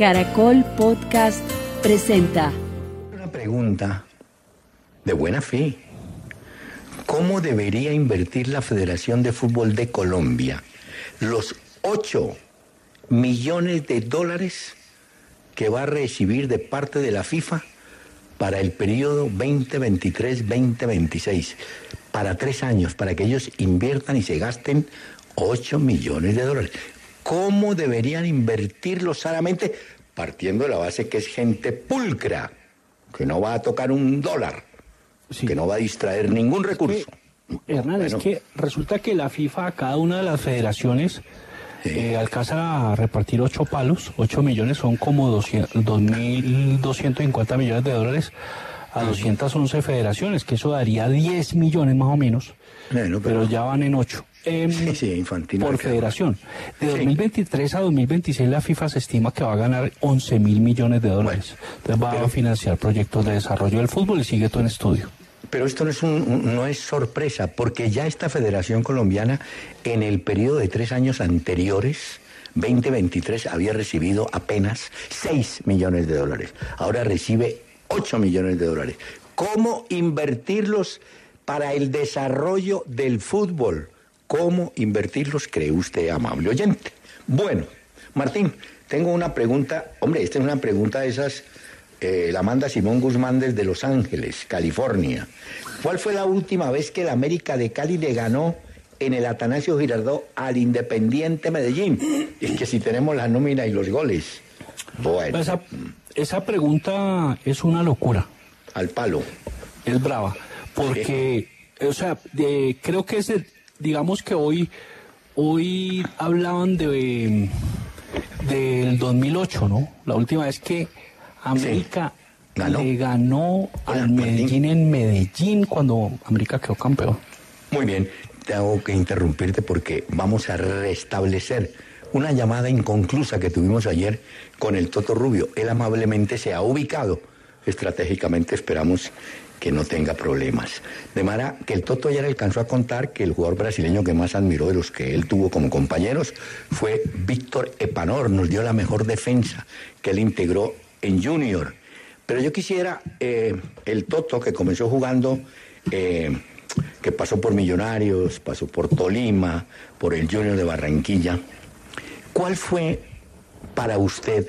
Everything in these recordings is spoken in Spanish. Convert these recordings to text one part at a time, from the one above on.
Caracol Podcast presenta Una pregunta de buena fe. ¿Cómo debería invertir la Federación de Fútbol de Colombia los 8 millones de dólares que va a recibir de parte de la FIFA para el periodo 2023-2026? Para tres años, para que ellos inviertan y se gasten 8 millones de dólares cómo deberían invertirlo sanamente, partiendo de la base que es gente pulcra, que no va a tocar un dólar, que no va a distraer ningún recurso. Es Hernán, es que resulta que la FIFA, cada una de las federaciones, eh, alcanza a repartir ocho palos, ocho millones son como 2.250 millones de dólares a 211 federaciones, que eso daría 10 millones más o menos, pero, ya van en 8 eh, sí, sí, infantil, por federación. De 2023 a 2026 la FIFA se estima que va a ganar 11 mil millones de dólares. Entonces va a financiar proyectos de desarrollo del fútbol y sigue todo en estudio. Pero esto no es, un, no es sorpresa, porque ya esta Federación Colombiana en el periodo de tres años anteriores 2023 había recibido apenas 6 millones de dólares. Ahora recibe 8 millones de dólares. ¿Cómo invertirlos para el desarrollo del fútbol? ¿Cómo invertirlos, cree usted, amable oyente? Bueno, Martín, tengo una pregunta. Hombre, esta es una pregunta de esas eh, la manda Simón Guzmán desde Los Ángeles, California. ¿Cuál fue la última vez que el América de Cali le ganó en el Atanasio Girardot al Independiente Medellín? Es que si tenemos la nómina y los goles. Bueno, Esa, esa pregunta es una locura, al palo. es brava, porque, o sea, de- creo que es, de- digamos que hoy, hoy hablaban de del 2008, ¿no? La última vez que América Ganó. le ganó al. Medellín en Medellín cuando América quedó campeón. Muy bien, tengo que interrumpirte porque vamos a restablecer una llamada inconclusa que tuvimos ayer con el Toto Rubio. Él amablemente se ha ubicado estratégicamente, esperamos que no tenga problemas. De manera que el Toto ayer alcanzó a contar que el jugador brasileño que más admiró de los que él tuvo como compañeros fue Víctor Epanor, nos dio la mejor defensa que él integró en Junior. Pero yo quisiera, eh, el Toto que comenzó jugando, eh, que pasó por Millonarios, pasó por Tolima, por el Junior de Barranquilla, ¿cuál fue para usted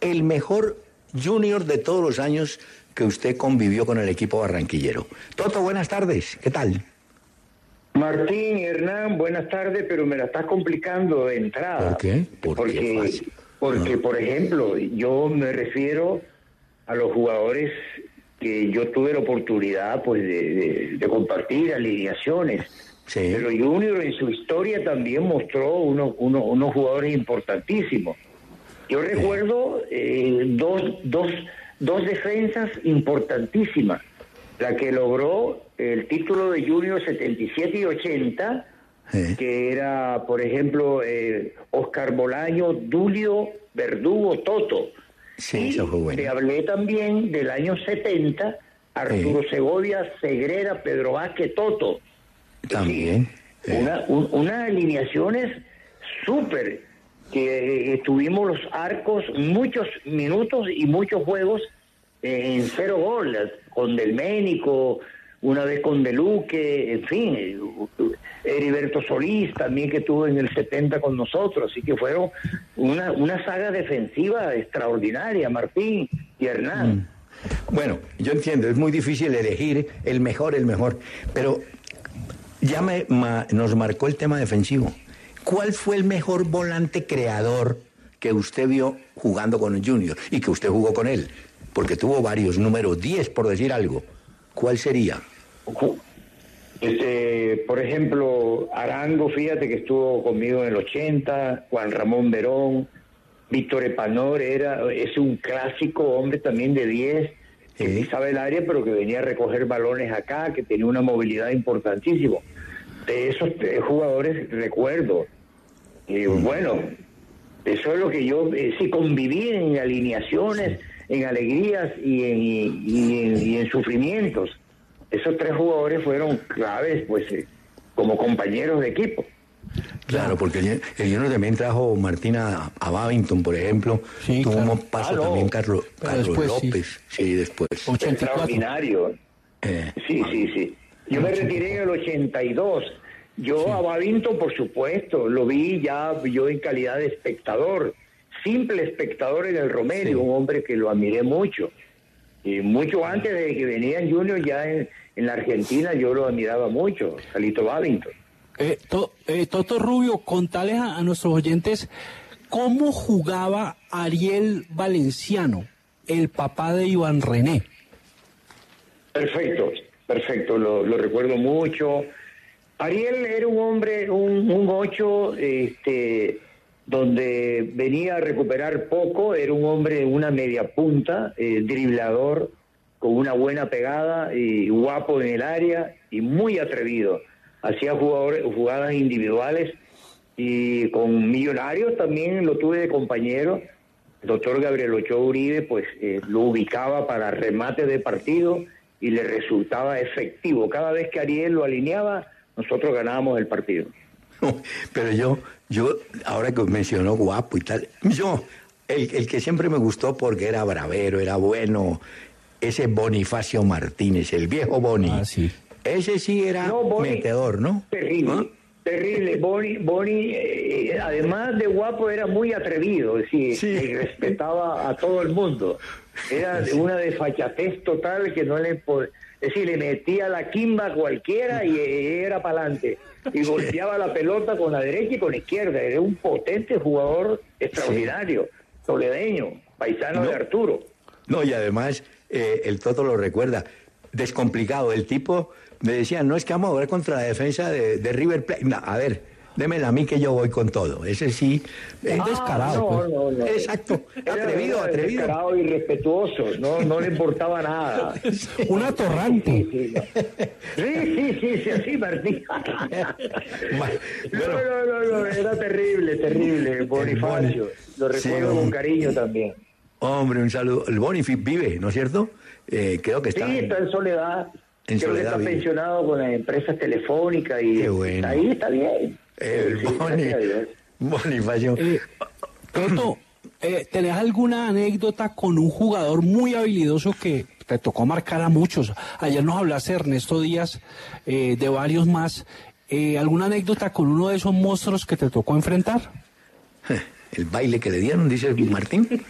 el mejor Junior de todos los años que usted convivió con el equipo barranquillero? Toto, buenas tardes, ¿qué tal? Martín, Hernán, buenas tardes, pero me la estás complicando de entrada. ¿Por qué? ¿Por qué porque, porque Ah. por ejemplo, yo me refiero a los jugadores que yo tuve la oportunidad pues de, de- de compartir alineaciones. Sí. Pero Junior en su historia también mostró unos, unos, unos jugadores importantísimos. Yo recuerdo eh, dos, dos, dos defensas importantísimas. La que logró el título de Junior 77 y 80, Sí. que era, por ejemplo, eh, Oscar Bolaño, Dulio, Verdugo, Toto. Sí, y eso fue bueno. te hablé también del año 70, Arturo Sí. Segovia, Segrera, Pedro Vázquez, Toto. También. Sí, una, un- unas alineaciones súper, que tuvimos los arcos muchos minutos y muchos juegos en cero gol, con Del Ménico, una vez con Deluque, en fin, Heriberto Solís también que estuvo en el 70 con nosotros, así que fueron una, una saga defensiva extraordinaria, Martín y Hernán. Mm. Bueno, yo entiendo, es muy difícil elegir el mejor, el mejor, pero ya me, nos marcó el tema defensivo. ¿Cuál fue el mejor volante creador que usted vio jugando con el Junior y que usted jugó con él? Porque tuvo varios, número 10 por decir algo. ¿Cuál sería? Este, por ejemplo, Arango, fíjate que estuvo conmigo en el 80, Juan Ramón Verón, Víctor Epanor, era, es un clásico hombre también de 10, que pisaba el área, pero que venía a recoger balones acá, que tenía una movilidad importantísima. De esos jugadores recuerdo. Y bueno, eso es lo que yo, eh, sí, conviví en alineaciones, en alegrías y en, y en sufrimientos esos tres jugadores fueron claves, pues, eh, como compañeros de equipo. Claro, porque el, Junior también trajo Martina a Babington, por ejemplo. Sí, Tuvo un paso ah, también Carlos, Carlos López. Sí, después. Extraordinario. Eh, sí, sí, sí. Yo me retiré en el 82. Yo a Babington, por supuesto, lo vi ya yo en calidad de espectador, simple espectador en el Romero, un hombre que lo admiré mucho. Y mucho antes de que venían Junior ya en, la Argentina yo lo admiraba mucho, Salito Babington. Eh, eh, Toto Rubio, contales a, nuestros oyentes cómo jugaba Ariel Valenciano, el papá de Iván René. Perfecto, perfecto, lo, recuerdo mucho. Ariel era un hombre, un, un ocho, este, donde venía a recuperar poco, era un hombre una media punta, eh, driblador, con una buena pegada y guapo en el área y muy atrevido. Hacía jugadores, jugadas individuales y con Millonarios también lo tuve de compañero. El doctor Gabriel Ochoa Uribe pues eh, lo ubicaba para remate de partido y le resultaba efectivo. Cada vez que Ariel lo alineaba, nosotros ganábamos el partido. Pero yo, yo, ahora que mencionó guapo y tal, yo, el, el que siempre me gustó porque era bravero, era bueno, ese Bonifacio Martínez, el viejo Boni. Ah, sí. Ese sí era metedor, ¿no? Terrible. ¿Ah? Terrible. Boni, Boni eh, además de guapo, era muy atrevido, es decir, respetaba a todo el mundo. Era una desfachatez total que no le podía es decir, le metía la quimba a cualquiera y era para adelante. Y golpeaba la pelota con la derecha y con la izquierda. Era un potente jugador extraordinario, soledeño, paisano de Arturo. No, y además eh, el Toto lo recuerda. Descomplicado. El tipo me decía, no es que vamos a ver contra la defensa de, River Plate. a ver, démela a mí que yo voy con todo. Ese sí es descarado. Ah, no, pues. no, Exacto, atrevido, atrevido. Descarado y respetuoso, no, no le importaba nada. Un atorrante. Sí, sí, sí, sí, así Martín. no, no, no, no, era terrible, terrible, Bonifacio. Lo recuerdo con cariño también. Hombre, un saludo. El Bonifacio vive, ¿no es cierto? Eh, creo que está. Sí, está en soledad. En Creo soledad que está pensionado con las empresas telefónicas y Qué bueno. ahí está bien. El Bonifacio. Eh, eh, ¿tenés alguna anécdota con un jugador muy habilidoso que te tocó marcar a muchos? Ayer nos hablaste, Ernesto Díaz, eh, de varios más. Eh, ¿Alguna anécdota con uno de esos monstruos que te tocó enfrentar? El baile que le dieron, dice Martín.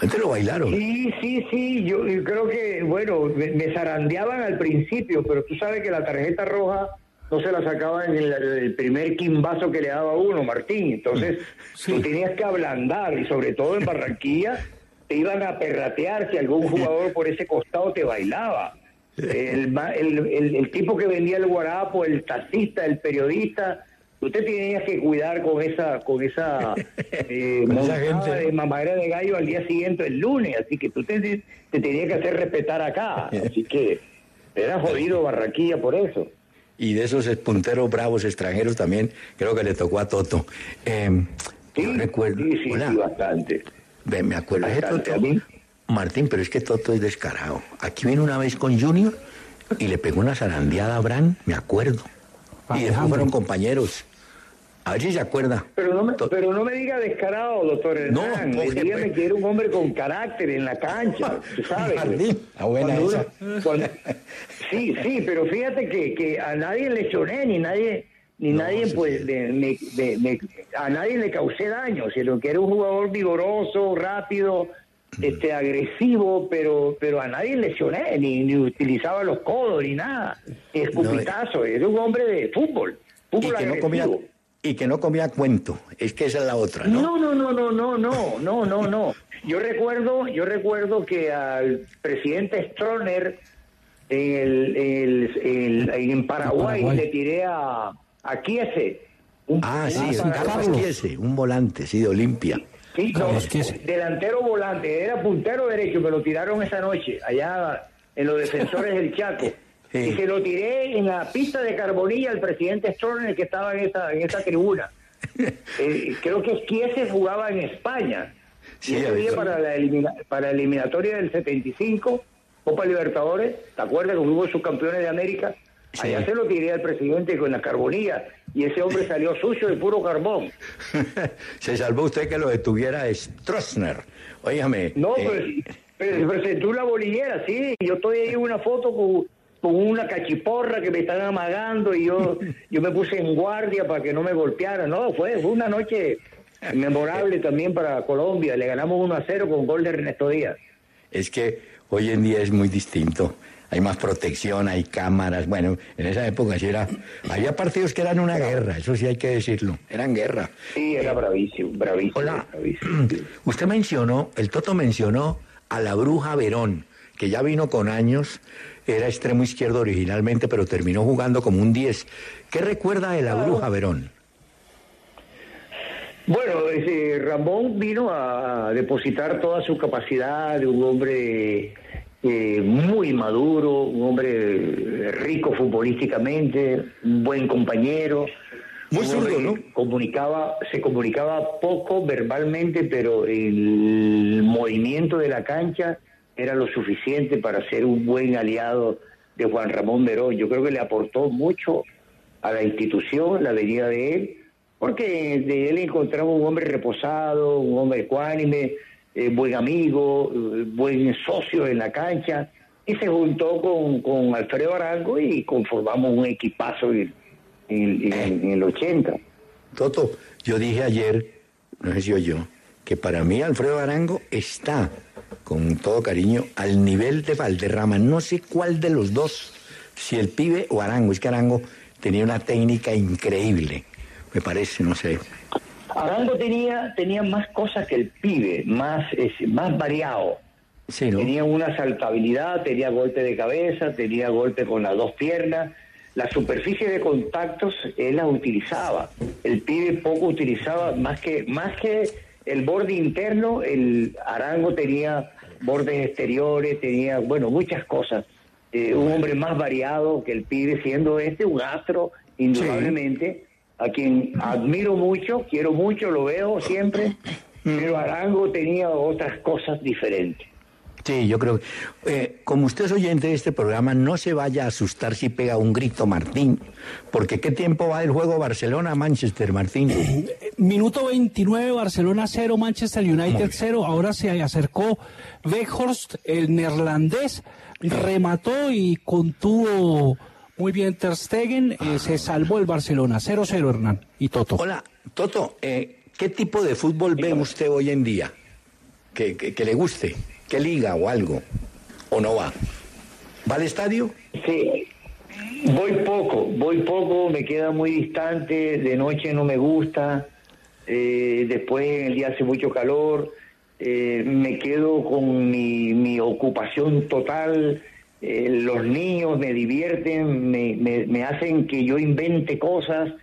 Antes lo bailaron. Sí, sí, sí. Yo, creo que, bueno, me, me, zarandeaban al principio, pero tú sabes que la tarjeta roja no se la sacaba en el, primer quimbazo que le daba uno, Martín. Entonces, tú tenías que ablandar, y sobre todo en Barranquilla, te iban a perratear si algún jugador por ese costado te bailaba. El, el, tipo que vendía el guarapo, el taxista, el periodista, usted tenía que cuidar con esa con esa, eh, de mamadera de gallo al día siguiente, el lunes, así que tú te, te tenías que hacer respetar acá, así que era jodido Barranquilla por eso y de esos punteros bravos extranjeros también creo que le tocó a Toto. Eh, sí, recuerdo. Sí, sí, bastante. me acuerdo. Martín, pero es que Toto es descarado. Aquí vino una vez con Junior y le pegó una zarandeada a Bran, me acuerdo. Y después fueron compañeros. A ver si se acuerda. Pero no me, pero no me diga descarado, doctor Hernán. No, dígame que era un hombre con carácter en la cancha, tú sabes. buena sí, sí, pero fíjate que, que a nadie le choné, ni nadie ni nadie, pues, a nadie le causé daño, sino que era un jugador vigoroso, rápido, este agresivo, pero pero a nadie lesioné, ni, ni utilizaba los codos, ni nada, escupitazo, era un hombre de fútbol, fútbol y que, no comía, y que no comía cuento, es que esa es la otra, ¿no? No, no, no, no, no, no, no, no, no. Yo recuerdo, yo recuerdo que al presidente Stroner en, el, el, en Paraguay, le tiré a, a Kiese. Un, ah, sí, Carlos Kiese, un volante, sí, de Olimpia. Sí, delantero volante, era puntero derecho, me lo tiraron esa noche, allá en los defensores del Chaco. Y se lo tiré en la pista de Carbonilla al presidente Stroner que estaba en esa, en esa tribuna. Eh, creo que Kiese jugaba en España. Sí, ese día para la, para la eliminatoria del 75 Copa Libertadores, ¿te acuerdas que fuimos subcampeones de América? Allá se lo tiré al presidente con la carbonía y ese hombre salió sucio de puro carbón. se salvó usted que lo detuviera Stroessner. Óigame. No, eh... pues, se presentó una bolillera, sí. Yo estoy ahí en una foto con, con, una cachiporra que me están amagando y yo, yo me puse en guardia para que no me golpearan. No, fue, fue una noche memorable también para Colombia. Le ganamos 1 a 0 con gol de Ernesto Díaz. Es que Hoy en día es muy distinto. Hay más protección, hay cámaras. Bueno, en esa época sí era. Había partidos que eran una guerra, eso sí hay que decirlo. Eran guerra. Sí, era bravísimo, bravísimo. Hola. Usted mencionó, el Toto mencionó a la Bruja Verón, que ya vino con años. Era extremo izquierdo originalmente, pero terminó jugando como un 10. ¿Qué recuerda de la Bruja Verón? Bueno, ese Ramón vino a depositar toda su capacidad de un hombre eh, muy maduro, un hombre rico futbolísticamente, un buen compañero. Muy zurdo, ¿no? Comunicaba, se comunicaba poco verbalmente, pero el movimiento de la cancha era lo suficiente para ser un buen aliado de Juan Ramón Verón. Yo creo que le aportó mucho a la institución la venida de él porque de él encontramos un hombre reposado, un hombre ecuánime, eh, buen amigo, eh, buen socio en la cancha, y se juntó con, con Alfredo Arango y conformamos un equipazo en, el 80. Toto, yo dije ayer, no sé si yo, que para mí Alfredo Arango está, con todo cariño, al nivel de Valderrama. No sé cuál de los dos, si el pibe o Arango, es que Arango tenía una técnica increíble me parece, no sé. Arango tenía, tenía más cosas que el pibe, más, más variado. Tenía una saltabilidad, tenía golpe de cabeza, tenía golpe con las dos piernas. La superficie de contactos él la utilizaba. El pibe poco utilizaba, más que, más que el borde interno, el Arango tenía bordes exteriores, tenía, bueno, muchas cosas. Eh, un hombre más variado que el pibe, siendo este un astro, indudablemente a quien admiro mucho, quiero mucho, lo veo siempre, pero Arango tenía otras cosas diferentes. Sí, yo creo que, eh, como usted es oyente de este programa, no se vaya a asustar si pega un grito Martín, porque ¿qué tiempo va el juego Barcelona-Manchester, Martín? Minuto 29, Barcelona 0, Manchester United 0, ahora se acercó Weghorst, el neerlandés, remató y contuvo muy bien, Ter Stegen eh, se salvó el Barcelona. 0-0, Hernán. Y Toto. Hola, Toto, eh, ¿qué tipo de fútbol ve usted hoy en día? Que, que, le guste. ¿Qué liga o algo? ¿O no va? ¿Va al estadio? Sí. Voy poco, voy poco, me queda muy distante, de noche no me gusta, eh, después en el día hace mucho calor, me quedo con mi, mi ocupación total eh, los niños me divierten, me, me, hacen que yo invente cosas,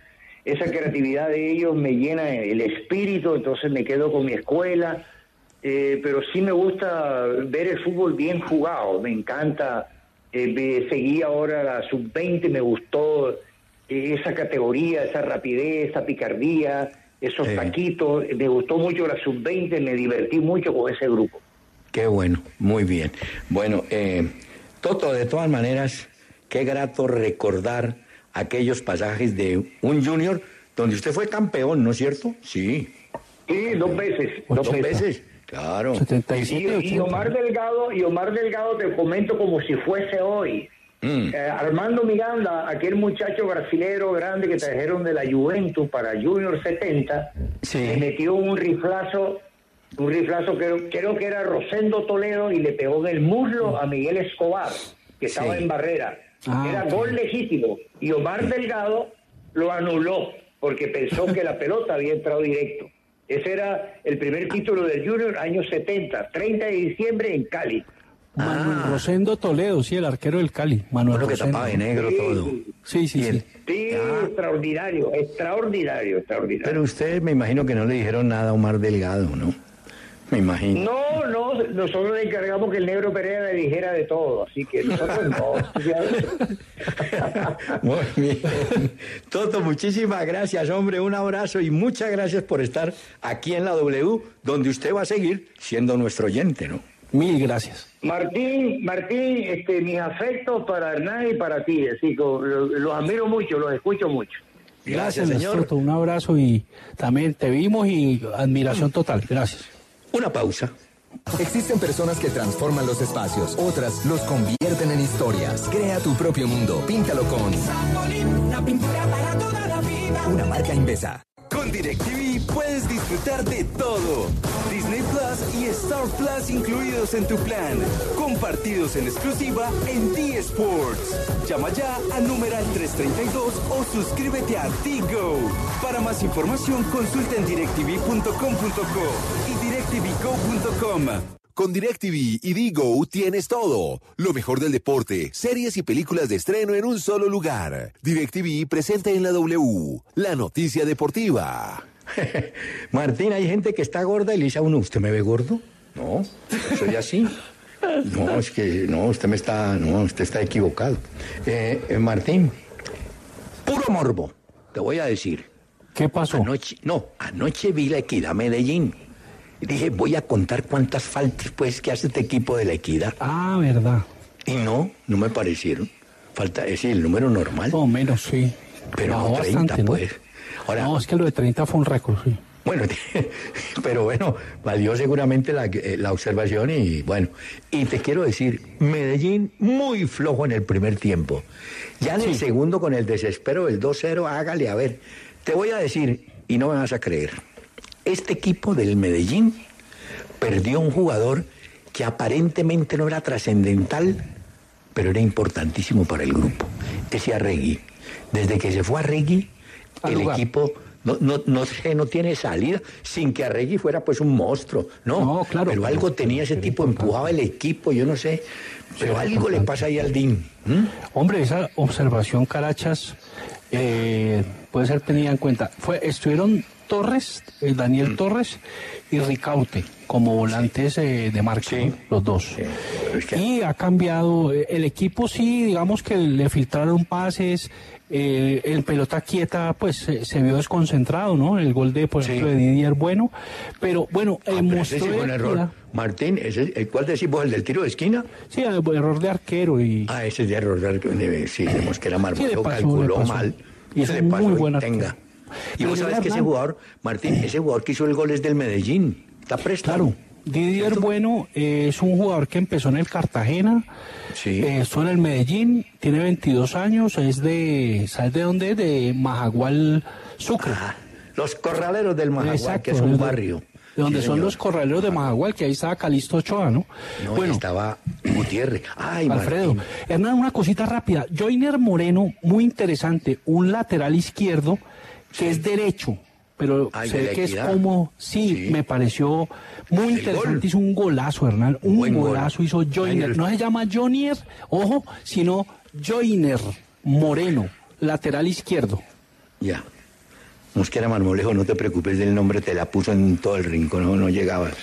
esa creatividad de ellos me llena el espíritu, entonces me quedo con mi escuela, eh, pero sí me gusta ver el fútbol bien jugado, me encanta, eh, seguí ahora la sub-20, me gustó eh, esa categoría, esa rapidez, esa picardía, esos taquitos, me gustó mucho la sub-20, me divertí mucho con ese grupo. Qué bueno, muy bien. Bueno, eh, Toto, de todas maneras, qué grato recordar aquellos pasajes de un junior donde usted fue campeón, ¿no es cierto? Sí. Sí, dos veces. Dos veces. Claro. y, Omar Delgado, y Omar Delgado te comento como si fuese hoy. Eh, Armando Miranda, aquel muchacho brasilero grande que trajeron de la Juventus para Junior 70, Sí. le metió un riflazo, un riflazo creo, creo que era Rosendo Toledo y le pegó en el muslo a Miguel Escobar, que estaba Sí. en barrera. Ah, era gol legítimo. Y Omar Delgado lo anuló porque pensó que la pelota había entrado directo. Ese era el primer título del Junior, año 70, 30 de diciembre en Cali. Manuel Rosendo Toledo, sí, el arquero del Cali. Manuel Uno que Rosendo. tapaba de negro todo. Sí, sí, sí. Sí, extraordinario, extraordinario, extraordinario. Pero ustedes me imagino que no le dijeron nada a Omar Delgado, ¿no? Me imagino. No, no, nosotros le encargamos que el negro Pereira le dijera de todo, así que nosotros no. Muy bien. Toto, muchísimas gracias, hombre. Un abrazo y muchas gracias por estar aquí en la W, donde usted va a seguir siendo nuestro oyente, ¿no? Mil gracias. Martín, Martín, este, mis afectos para Hernán y para ti, así que lo- los admiro mucho, los escucho mucho. Gracias, Gracias, señor. Toto, Un abrazo y también te vimos y admiración total. Gracias. Una pausa. Existen personas que transforman los espacios, otras los convierten en historias. Crea tu propio mundo, píntalo con una marca Invesa. Con DirecTV puedes disfrutar de todo. Disney Plus y Star Plus incluidos en tu plan. Compartidos en exclusiva en D Sports. Llama ya al numeral 332 o suscríbete a Tigo. Para más información consulta en directv.com.co y directvgo.com. Con DirecTV y Digo tienes todo. Lo mejor del deporte, series y películas de estreno en un solo lugar. DirecTV presenta en la W, la noticia deportiva. Martín, hay gente que está gorda y le dice a uno, ¿usted me ve gordo? No, soy así. No, es que no, usted me está, no, usted está equivocado. Eh, eh, Martín, puro morbo, te voy a decir. ¿Qué pasó? Anoche, no, anoche vi la Equidad Medellín. Y dije, voy a contar cuántas faltas pues que hace este equipo de la Equidad. Ah, verdad. Y no, no me parecieron. Falta, es decir, el número normal. O menos, sí. pero no 30, bastante, ¿no? pues. Ahora, No, es que lo de 30 fue un récord, sí. Bueno, pero bueno, valió seguramente la, eh, la observación y bueno, y te quiero decir, Medellín muy flojo en el primer tiempo. Ya en el segundo con el desespero del 2-0, hágale a ver. Te voy a decir, y no me vas a creer, este equipo del Medellín perdió un jugador que aparentemente no era trascendental, pero era importantísimo para el grupo. Ese Arregui. Desde que se fue Arregui, Al el lugar. equipo no, no, no, no tiene salida, sin que Arregui fuera pues un monstruo. No, No, claro, pero algo tenía ese tipo, empujaba el equipo, yo no sé. Pero algo le pasa ahí al DIN. Hombre, esa observación, Carachas, eh, puede ser tenida en cuenta. Fue, estuvieron Torres, eh, Mm. Daniel Torres y Ricaute como volantes eh, de marca, los dos. pero es que- Y ha cambiado, eh, el equipo sí, digamos que le filtraron pases, eh, en pelota quieta pues se, se vio desconcentrado, ¿no? El gol de, por ejemplo, de Didier Bueno, pero bueno, eh, Ah, pero ese mostró sí fue un error. Martín, ese, ¿el cuál decís vos, el del tiro de esquina? Sí, eh, error de arquero y... Ah, ese es de error, de, de- sí, de Mosquera le pasó, calculó le mal. Y es le un pasó muy y buen tenga. arquero. Y Pero vos sabés que ese jugador, Martín, ese jugador que hizo el gol es del Medellín. Está prestado. Claro, Didier Bueno eh, es un jugador que empezó en el Cartagena, Sí. eh, estuvo en el Medellín, tiene 22 años, es de, ¿sabes de dónde? De Majagual, Sucre. Ah, los corraleros del Majagual, Exacto, que es un barrio. De donde Sí, son los corraleros de Majagual, que ahí estaba Calixto Ochoa, ¿no? No, bueno, estaba Gutiérrez. Ay, Alfredo. Martín. Hernán, una cosita rápida. Joiner Moreno, muy interesante, un lateral izquierdo que es derecho, pero Ay, la que es como, sí, Sí. me pareció muy El interesante. gol. Hizo un golazo, Hernán, un Buen gol. golazo hizo Joiner. Ay, No se llama Jonier, ojo, sino Joiner Moreno, lateral izquierdo. Ya. Mosquera Marmolejo, no te preocupes del nombre, te la puso en todo el rincón, no, no llegabas.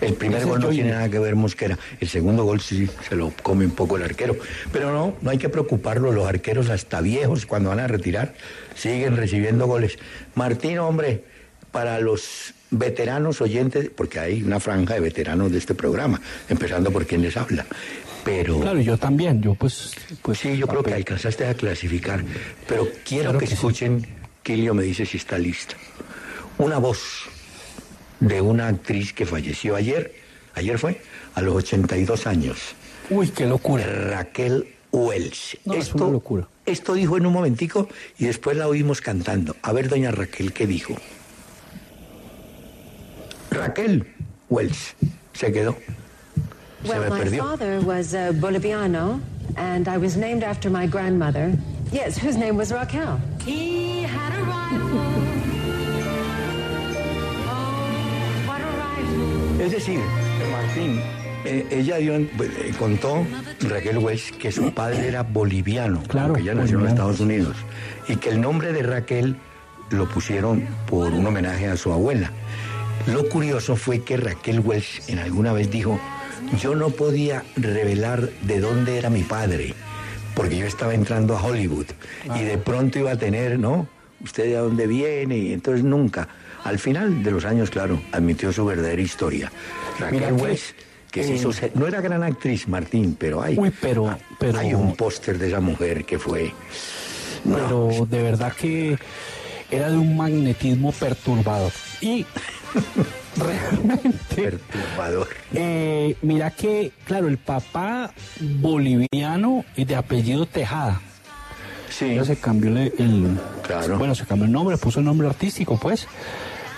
El primer gol no tiene nada que ver Mosquera. El segundo gol sí se lo come un poco el arquero. Pero no, no hay que preocuparlo. Los arqueros hasta viejos cuando van a retirar siguen recibiendo goles. Martín, hombre, para los veteranos oyentes, porque hay una franja de veteranos de este programa, empezando por quien les habla. Pero Claro, yo también, yo pues... pues sí, yo creo que alcanzaste a clasificar. Pero quiero Claro que, que sí. escuchen, Kilio me dice si está lista. Una voz de una actriz que falleció ayer, ayer fue, a los 82 años. Uy, qué locura. Raquel Wells. No, es una locura. Esto dijo en un momentico y después la oímos cantando. A ver, doña Raquel, ¿qué dijo? Raquel Wells se quedó. Se Well, me my perdió. father was a Boliviano, and I was named after my grandmother. Yes, whose name was Raquel. He had a rifle. Oh, what a rifle. Es decir, Martín, eh, ella dio, en- eh, contó, Raquel Wells, que su padre era boliviano, Claro, que ella nació en los. Estados Unidos, y que el nombre de Raquel lo pusieron por un homenaje a su abuela. Lo curioso fue que Raquel Wells en alguna vez dijo, yo no podía revelar de dónde era mi padre, porque yo estaba entrando a Hollywood y de pronto iba a tener, ¿no? Usted de dónde viene y entonces nunca. Al final de los años, claro, admitió su verdadera historia. Raquel Mira que, se eh, hizo no era gran actriz, Martín, pero hay, Uy, pero- pero- hay un póster de esa mujer que fue... no, pero de verdad que era de un magnetismo perturbador. Y realmente, perturbador. eh, mira que, claro, el papá boliviano y de apellido Tejada. Sí, Ella se cambió el, el- Claro. bueno, se cambió el nombre, puso el nombre artístico, pues,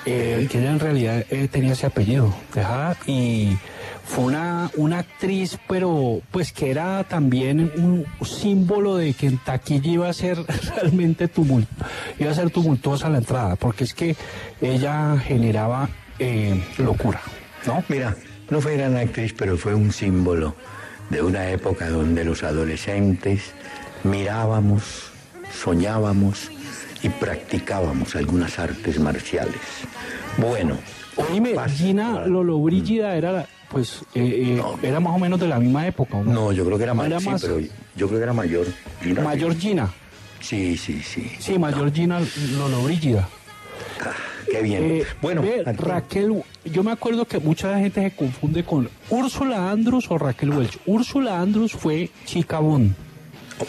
eh, que en realidad eh, tenía ese apellido, Tejada, y fue una, una actriz, pero pues que era también un símbolo de que en taquilla iba a ser realmente tumult, iba a ser tumultuosa la entrada, porque es que ella generaba eh, locura, ¿no? Mira, no fue gran actriz, pero fue un símbolo de una época donde los adolescentes mirábamos, soñábamos y practicábamos algunas artes marciales. Bueno, Oíme, Gina Lollobrigida era, la- pues, eh, eh, No. era más o menos de la misma época, ¿o ¿no? no, yo creo que era, ma- Era sí, más- pero yo creo que era mayor. Gina. Mayor Gina. Sí, sí, sí. Sí, Mayor Gina Lollobrigida. Ah, qué bien. Eh, bueno, ve, Raquel, yo me acuerdo que mucha gente se confunde con Úrsula Andrus o Raquel Welch. Úrsula Andrus fue chica Bond.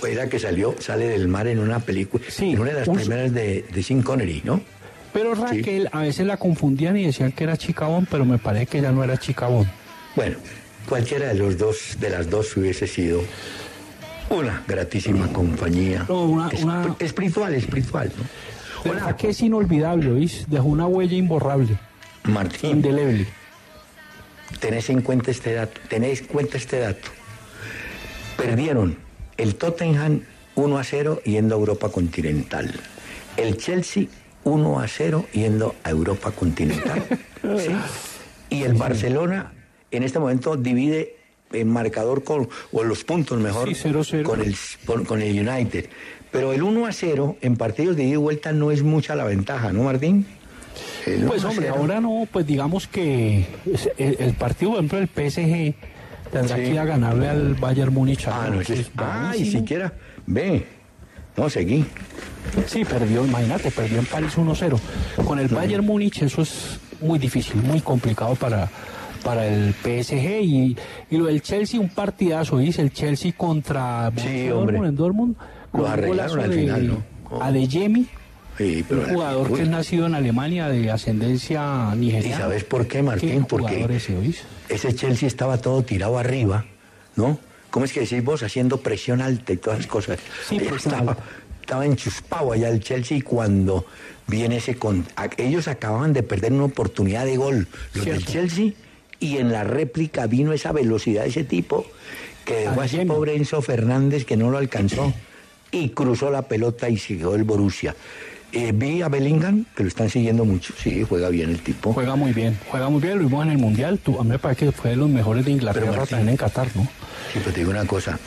era que salió, sale del mar en una película, Sí, en una de las primeras de, de Sean Connery, ¿no? Pero Raquel a veces la confundían y decían que era chica Bond, pero me parece que ella no era chica Bond. Bueno, cualquiera de los dos, de las dos hubiese sido una gratísima compañía. No, una- Es- una- Espiritual, espiritual, ¿no? Verdad que es inolvidable, ¿oís? Dejó una huella imborrable, Martín, indeleble. tenés en cuenta este dato, tenés en cuenta este dato. Perdieron el Tottenham 1 a 0 yendo a Europa continental. El Chelsea 1 a 0 yendo a Europa continental. ¿sí? Y el Barcelona en este momento divide el marcador con, o los puntos mejor, Sí, 0-0. con, el, con, con el United. Pero el 1 a 0 en partidos de ida y vuelta no es mucha la ventaja, ¿no, Martín? El Pues 1 a hombre, 0. ahora no, pues digamos que el, el partido, por ejemplo, del PSG tendrá Sí. que ir a ganarle al Bayern Múnich. Ah, no, ese es- ah, y siquiera, ve, no, seguí. Sí, perdió, imagínate, perdió en París 1-0. Con el Bayern Múnich eso es muy difícil, muy complicado para, para el PSG. Y, y lo del Chelsea, un partidazo, dice el Chelsea contra Sí. Dortmund en Dortmund. Lo arreglaron al de final, ¿no? Oh. Adeyemi, Sí, pero un jugador que es nacido en Alemania de ascendencia ¿Y nigeriana. sabes por qué, ¿Qué Martín? Porque ese, Chelsea estaba todo tirado arriba, ¿no? ¿Cómo es que decís vos? Haciendo presión alta y todas las cosas. Sí, estaba, estaba enchuspado allá el Chelsea y cuando viene ese... Con, a- ellos acababan de perder una oportunidad de gol, los del. Chelsea, y en la réplica vino esa velocidad de ese tipo que dejó a ese pobre Enzo Fernández que no lo alcanzó y cruzó la pelota y siguió el Borussia. Eh, vi a Bellingham, que lo están siguiendo mucho, sí, juega bien el tipo. Juega muy bien, juega muy bien, lo vimos en el Mundial. Tú, a mí me parece que fue de los mejores de Inglaterra Pero, Martín, también en Qatar, ¿no? Sí, pero te digo una cosa.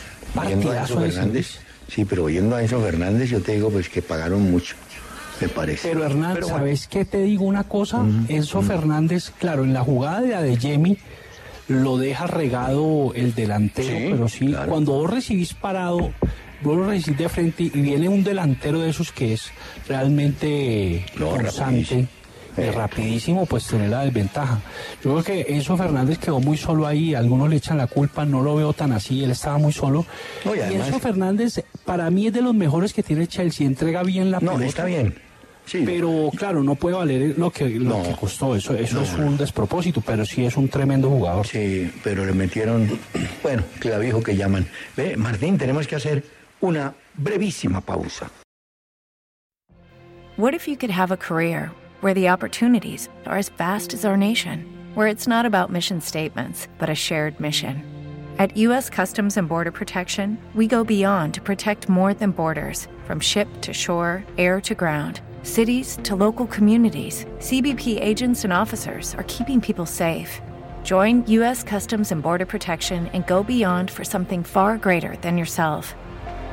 Viendo a Enzo ese, Fernández, sí, pero viendo a Enzo Fernández, yo te digo pues que pagaron mucho, me parece. Pero Hernán, Pero bueno, ¿sabes qué te digo una cosa? Enzo Fernández, claro, en la jugada de Adeyemi lo deja regado el delantero, Sí, pero sí, claro. cuando vos recibís parado, vos lo recibís de frente y viene un delantero de esos que es realmente No, constante. rapidísimo. y Eh. rapidísimo, pues tener la desventaja. Yo creo que Enzo Fernández quedó muy solo ahí, algunos le echan la culpa, no lo veo tan así, él estaba muy solo. No, y y además- Enzo Fernández, para mí es de los mejores que tiene Chelsea, entrega bien la no, pelota. está bien. Pero claro, no puede valer lo que, lo que costó. Eso, eso es un despropósito, pero sí es un tremendo jugador. Sí, pero le metieron, bueno, clavijo que llaman. Ve, Martín, tenemos que hacer una brevísima pausa. What if you could have a career where the opportunities are as vast as our nation, where it's not about mission statements, but a shared mission? At U.S. Customs and Border Protection, we go beyond to protect more than borders from ship to shore, air to ground. Cities to local communities, CBP agents and officers are keeping people safe. Join U.S. Customs and Border Protection and go beyond for something far greater than yourself.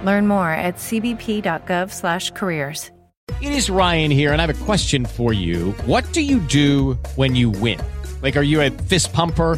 Learn more at cbp.gov/careers. It is Ryan here, and I have a question for you. What do you do when you win? Like, are you a fist pumper?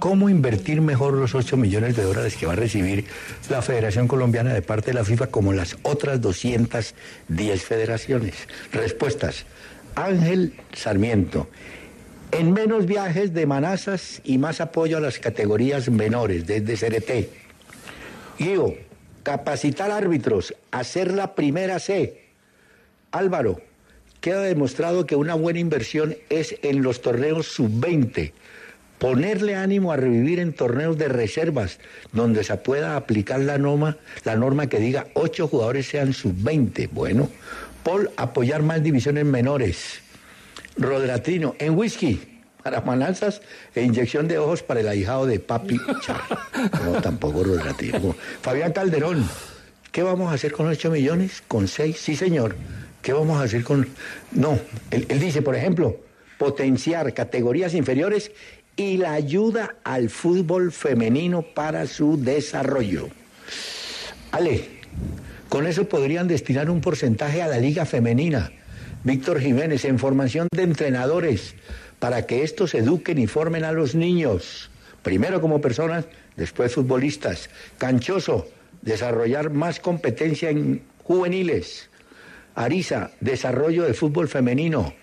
¿cómo invertir mejor los 8 millones de dólares que va a recibir la Federación Colombiana de parte de la FIFA como las otras 210 federaciones? Respuestas. Ángel Sarmiento. En menos viajes de manazas y más apoyo a las categorías menores, desde CRT. Guío, capacitar árbitros, hacer la primera C. Álvaro, queda demostrado que una buena inversión es en los torneos sub-20. Ponerle ánimo a revivir en torneos de reservas, donde se pueda aplicar la norma, la norma que diga ocho jugadores sean sub-20. Bueno, Paul, apoyar más divisiones menores. Rodratino, en whisky, para mananzas e inyección de ojos para el ahijado de Papi Char. No, tampoco Rodratino. Fabián Calderón, ¿qué vamos a hacer con 8 millones? ¿Con 6? Sí, señor. ¿Qué vamos a hacer con.? No, él, él, dice, por ejemplo, potenciar categorías inferiores y la ayuda al fútbol femenino para su desarrollo. Ale, con eso podrían destinar un porcentaje a la liga femenina. Víctor Jiménez, en formación de entrenadores, para que estos eduquen y formen a los niños, primero como personas, después futbolistas. Canchoso, desarrollar más competencia en juveniles. Arisa, desarrollo del fútbol femenino.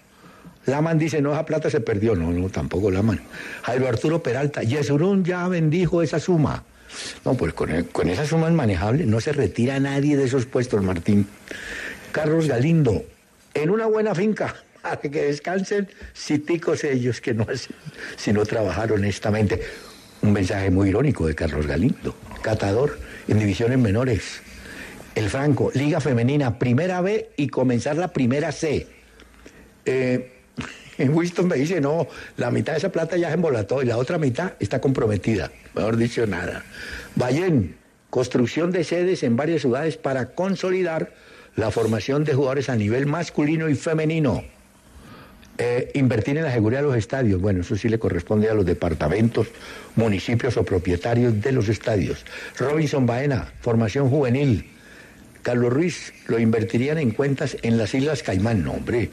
Laman dice, no, esa plata se perdió. No, no, tampoco Laman. Jairo Arturo Peralta, Yesurún ya bendijo esa suma. No, pues con, con esa suma es manejable, no se retira nadie de esos puestos, Martín. Carlos Galindo, en una buena finca, para que descansen citicos ellos que no hacen sino trabajar honestamente. Un mensaje muy irónico de Carlos Galindo, catador en divisiones menores. El Franco, Liga Femenina, primera B y comenzar la primera C. Eh, Winston me dice, no, la mitad de esa plata ya se embolató y la otra mitad está comprometida. Mejor dicho, nada. Bayén, construcción de sedes en varias ciudades para consolidar la formación de jugadores a nivel masculino y femenino. Eh, invertir en la seguridad de los estadios, bueno, eso sí le corresponde a los departamentos, municipios o propietarios de los estadios. Robinson Baena, formación juvenil. Carlos Ruiz, lo invertirían en cuentas en las Islas Caimán. No, hombre,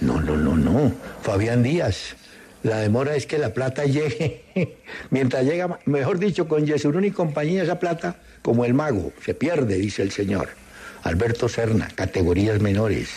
no, no, no, no. Fabián Díaz, la demora es que la plata llegue. Mientras llega, mejor dicho, con Yesurún y compañía, esa plata, como el mago, se pierde, dice el señor. Alberto Serna, categorías menores.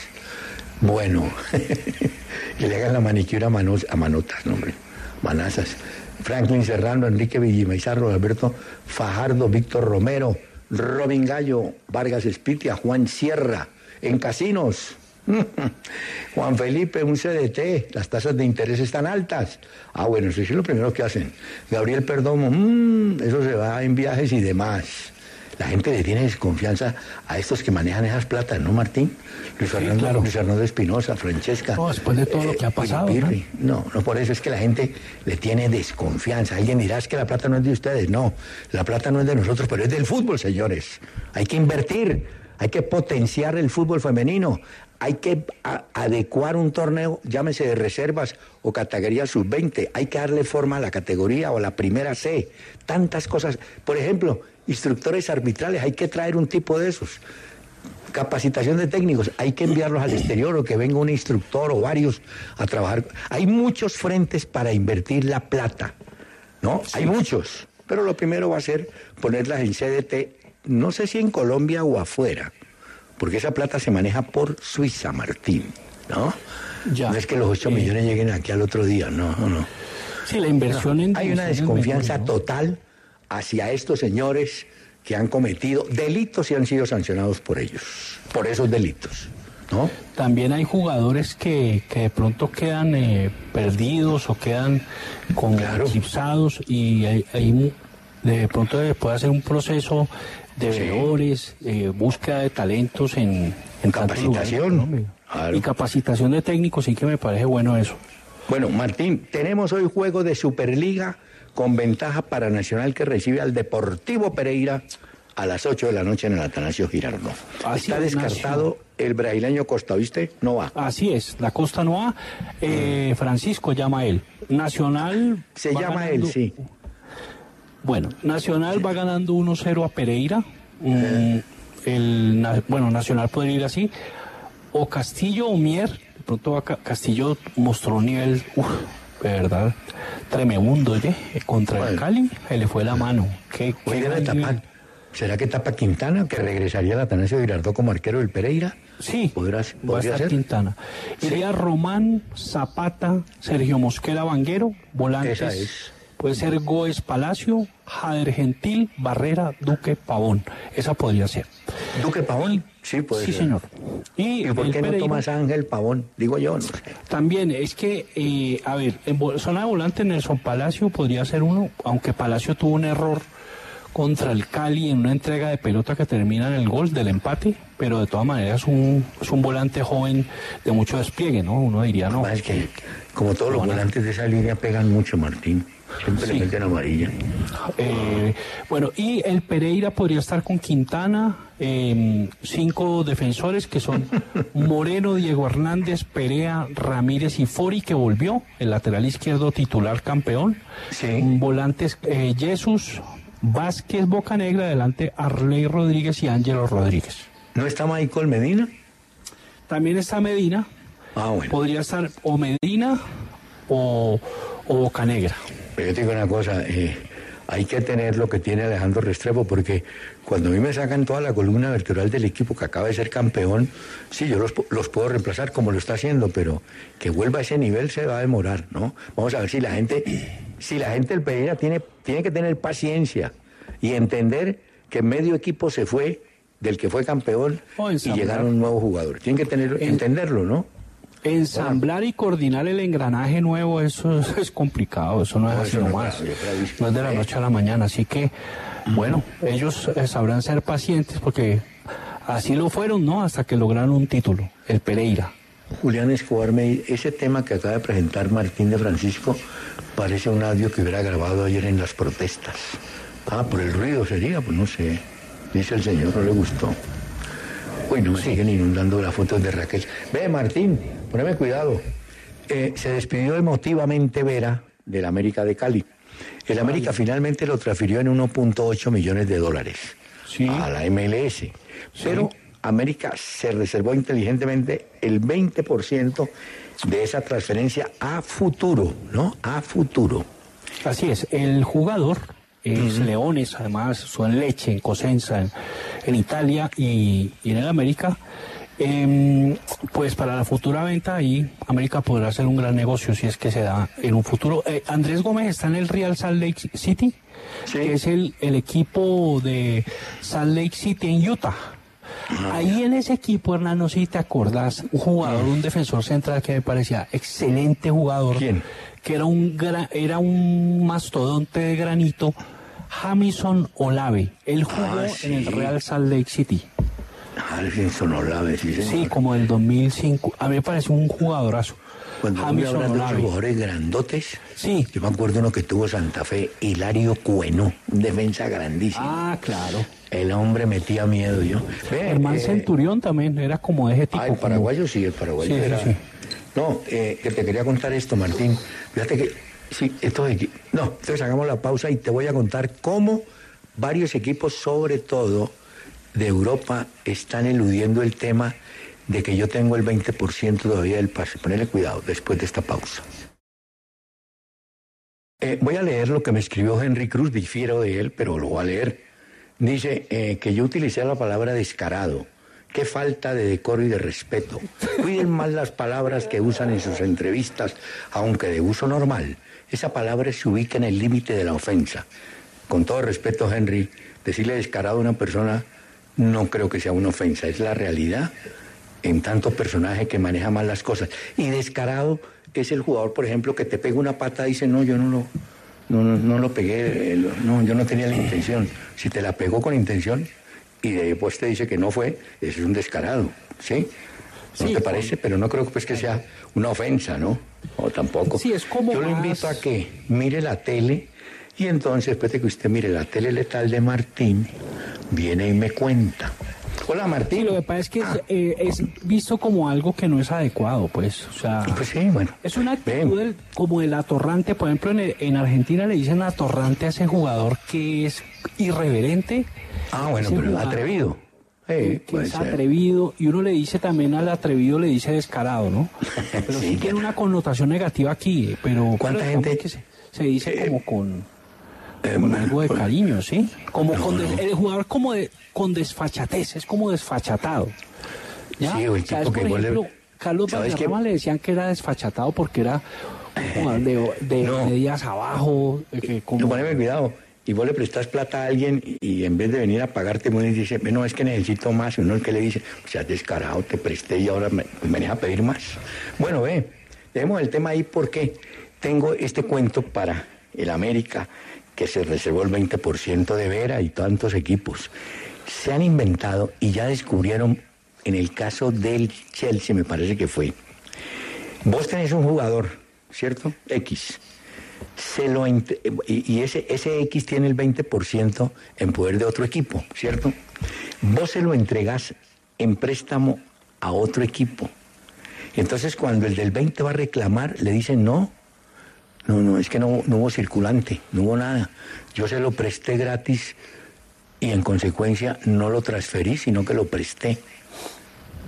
Bueno, que le hagan la manicura a, manos, a manotas, no, hombre, manazas. Franklin Serrano, Enrique Villimaizarro, Alberto Fajardo, Víctor Romero, Robin Gallo, Vargas Espitia, Juan Sierra, en casinos. Juan Felipe, un CDT, las tasas de interés están altas. Ah, bueno, eso es lo primero que hacen. Gabriel Perdomo, mmm, eso se va en viajes y demás. La gente le tiene desconfianza a estos que manejan esas platas, ¿no, Martín? Luis Fernando, sí, claro. Luis Fernando Espinosa, Francesca. No, después de todo eh, lo que ha pasado. Pirri. ¿no? no, por eso es que la gente le tiene desconfianza. Alguien dirá es que la plata no es de ustedes. No, la plata no es de nosotros, pero es del fútbol, señores. Hay que invertir, hay que potenciar el fútbol femenino, hay que adecuar un torneo, llámese de reservas o categoría sub-20, hay que darle forma a la categoría o a la primera C. Tantas cosas. Por ejemplo, instructores arbitrales, hay que traer un tipo de esos. Capacitación de técnicos, hay que enviarlos al exterior o que venga un instructor o varios a trabajar. Hay muchos frentes para invertir la plata, ¿no? Hay muchos, pero lo primero va a ser ponerlas en CDT, no sé si en Colombia o afuera, porque esa plata se maneja por Suiza, Martín, ¿no? Ya. No es que los 8 millones lleguen aquí al otro día, no, no, no. Sí, la inversión en... Hay una es desconfianza mejor, ¿no? total hacia estos señores que han cometido delitos y han sido sancionados por ellos, por esos delitos, ¿no? También hay jugadores que, que de pronto quedan eh, perdidos o quedan con eclipsados y hay, de pronto puede hacer un proceso de veedores, eh, búsqueda de talentos en, lugares Capacitación. Y capacitación de técnicos, sí que me parece bueno eso. Bueno, Martín, tenemos hoy juego de Superliga con ventaja para Nacional que recibe al Deportivo Pereira a las 8 de la noche en el Atanasio Girardot. Así Está es, descartado el brasileño Costa, ¿viste? No va. Así es, la Costa no va. Eh, Francisco llama él. Nacional. Se llama él, ganando- sí. Bueno, Nacional va ganando 1-0 a Pereira. Mm, el, na- bueno, Nacional podría ir así. O Castillo o Mier. De pronto va Ca- Castillo mostró un nivel, uf, de verdad, tremendo, oye. eh, Contra el Cali, se le fue la mano. Qué, qué. ¿Será que tapa Quintana, que regresaría al Atanasio Girardot como arquero del Pereira? Sí, ¿Podrás, Va a estar ser? Quintana. Iría Román, Zapata, Sergio Mosquera Vanguero, volantes. Esa es. Puede ser Goes Palacio, Jader Gentil, Barrera, Duque, Pavón. Esa podría ser. ¿Duque Pavón? Sí, puede Sí, ser. señor. Y, ¿Y por qué no tomas Ángel Pavón? Digo yo, no sé. También es que, eh, a ver, en zona de volante Nelson Palacio podría ser uno, aunque Palacio tuvo un error contra el Cali en una entrega de pelota que termina en el gol del empate, pero de todas maneras es un, es un volante joven de mucho despliegue, ¿no? Uno diría, no. Es que, como todos los volantes de esa línea pegan mucho, Martín. Siempre Sí. le meten amarilla. Eh, bueno, y el Pereira podría estar con Quintana, eh, cinco defensores que son Moreno, Diego Hernández, Perea, Ramírez y Fori, que volvió, el lateral izquierdo titular campeón. Volantes eh, Jesús, Vázquez, Bocanegra, adelante Arley Rodríguez y Ángelo Rodríguez. ¿No está Michael Medina? También está Medina. Ah, bueno. Podría estar o Medina o, o Bocanegra. Pero yo te digo una cosa, eh, hay que tener lo que tiene Alejandro Restrepo, porque cuando a mí me sacan toda la columna vertebral del equipo que acaba de ser campeón, sí, yo los, los puedo reemplazar como lo está haciendo, pero que vuelva a ese nivel se va a demorar, ¿no? Vamos a ver si la gente, si la gente del Pereira tiene, tiene que tener paciencia y entender que medio equipo se fue del que fue campeón y llegaron nuevos jugadores. Tienen que tener, En- entenderlo, ¿no? Ensamblar y coordinar el engranaje nuevo, eso es, complicado, eso no es así nomás. No es de la noche a la mañana, así que, bueno, ellos eh, sabrán ser pacientes porque así lo fueron, ¿no? Hasta que lograron un título, el Pereira. Julián Escobar, ese tema que acaba de presentar Martín de Francisco parece un audio que hubiera grabado ayer en las protestas. Ah, por el ruido sería, pues no sé. Dice el señor, no le gustó. Uy, no me siguen inundando las fotos de Raquel. Ve, Martín, poneme cuidado. Eh, se despidió emotivamente Vera del América de Cali. El América finalmente lo transfirió en 1.8 millones de dólares a la MLS. Pero América se reservó inteligentemente el 20% de esa transferencia a futuro, ¿no? A futuro. Así es, el jugador es Leones, además, su en Leche, en Cosenza, en, en Italia y, y en el América. Em, pues para la futura venta ahí América podrá hacer un gran negocio si es que se da en un futuro. Eh, Andrés Gómez está en el Real Salt Lake City, que es el, el equipo de Salt Lake City en Utah. Ahí en ese equipo, Hernán, no sé si te acordás, un jugador, un defensor central que me parecía excelente jugador. Que era un, era un mastodonte de granito, Jamison Olave. Él jugó Ah, en el. Real Salt Lake City. Alvinson Olave, sí, señor. Sí, como el 2005. A mí me parece un jugadorazo. Cuando hablan de jugadores grandotes, sí. yo me acuerdo uno que tuvo Santa Fe, Hilario Cueno, defensa grandísimo. Ah, claro. El hombre metía miedo, yo. Ve, Germán eh, Centurión también era como de ese tipo. Ah, el como- paraguayo sí, el paraguayo Sí, era. sí. No, eh, que te quería contar esto, Martín. Fíjate que, sí, estos equi- No, entonces hagamos la pausa y te voy a contar cómo varios equipos, sobre todo de Europa están eludiendo el tema de que yo tengo el 20% todavía del pase. Ponele cuidado después de esta pausa. Eh, voy a leer lo que me escribió Henry Cruz, difiero de él, pero lo voy a leer. Dice eh, que yo utilicé la palabra descarado. Qué falta de decoro y de respeto. Cuiden más las palabras que usan en sus entrevistas, aunque de uso normal. Esa palabra se ubica en el límite de la ofensa. Con todo respeto, Henry, decirle descarado a una persona no creo que sea una ofensa, es la realidad en tanto personaje que maneja mal las cosas. Y descarado es el jugador, por ejemplo, que te pega una pata y dice, no, yo no lo, no, no, no lo pegué, eh, no, yo no tenía la intención. Si te la pegó con intención y después te dice que no fue, ese es un descarado, ¿sí? ¿No te parece? Pero no creo pues que sea una ofensa, ¿no? O tampoco. Sí, es como Yo lo más- invito a que mire la tele y entonces después de que usted mire la tele letal de Martín, viene y me cuenta. Hola Martín. Sí, lo que pasa es que Ah. es, eh, es visto como algo que no es adecuado, pues. O sea, Pues sí, bueno. es una actitud del- como el atorrante. Por ejemplo, en, el- en Argentina le dicen atorrante a ese jugador que es irreverente. Ah, bueno, pero jugador atrevido. Sí, que es ser. atrevido y uno le dice también al atrevido le dice descarado, ¿no? Pero sí, Sí, tiene una connotación negativa aquí, eh, pero ¿Cuánta gente- que se, se dice Eh, como con, con algo de cariño, ¿sí? Como con des- el jugador como de con desfachatez, es como desfachatado. ¿ya? Sí, o el ¿Sabes? tipo que Por ejemplo, Carlos ¿sabes qué? Valderrama le decían que era desfachatado porque era un jugador de, de No. medias abajo, eh, que No, poneme cuidado. Y vos le prestas plata a alguien y, en vez de venir a pagarte, uno dice, no, es que necesito más. Y uno el que le dice, o sea, descarado, te presté y ahora me, me venís a pedir más. Bueno, ve, dejemos el tema ahí porque tengo este cuento para el América, que se reservó el 20% de Vera y tantos equipos. Se han inventado y ya descubrieron, en el caso del Chelsea, me parece que fue, vos tenés un jugador, ¿cierto? X se lo y, ese, ese X tiene el 20% en poder de otro equipo, ¿cierto? Vos se lo entregás en préstamo a otro equipo. Entonces cuando el del 20 va a reclamar, le dicen no, no, no, es que no, no hubo circulante, no hubo nada. Yo se lo presté gratis y en consecuencia no lo transferí, sino que lo presté.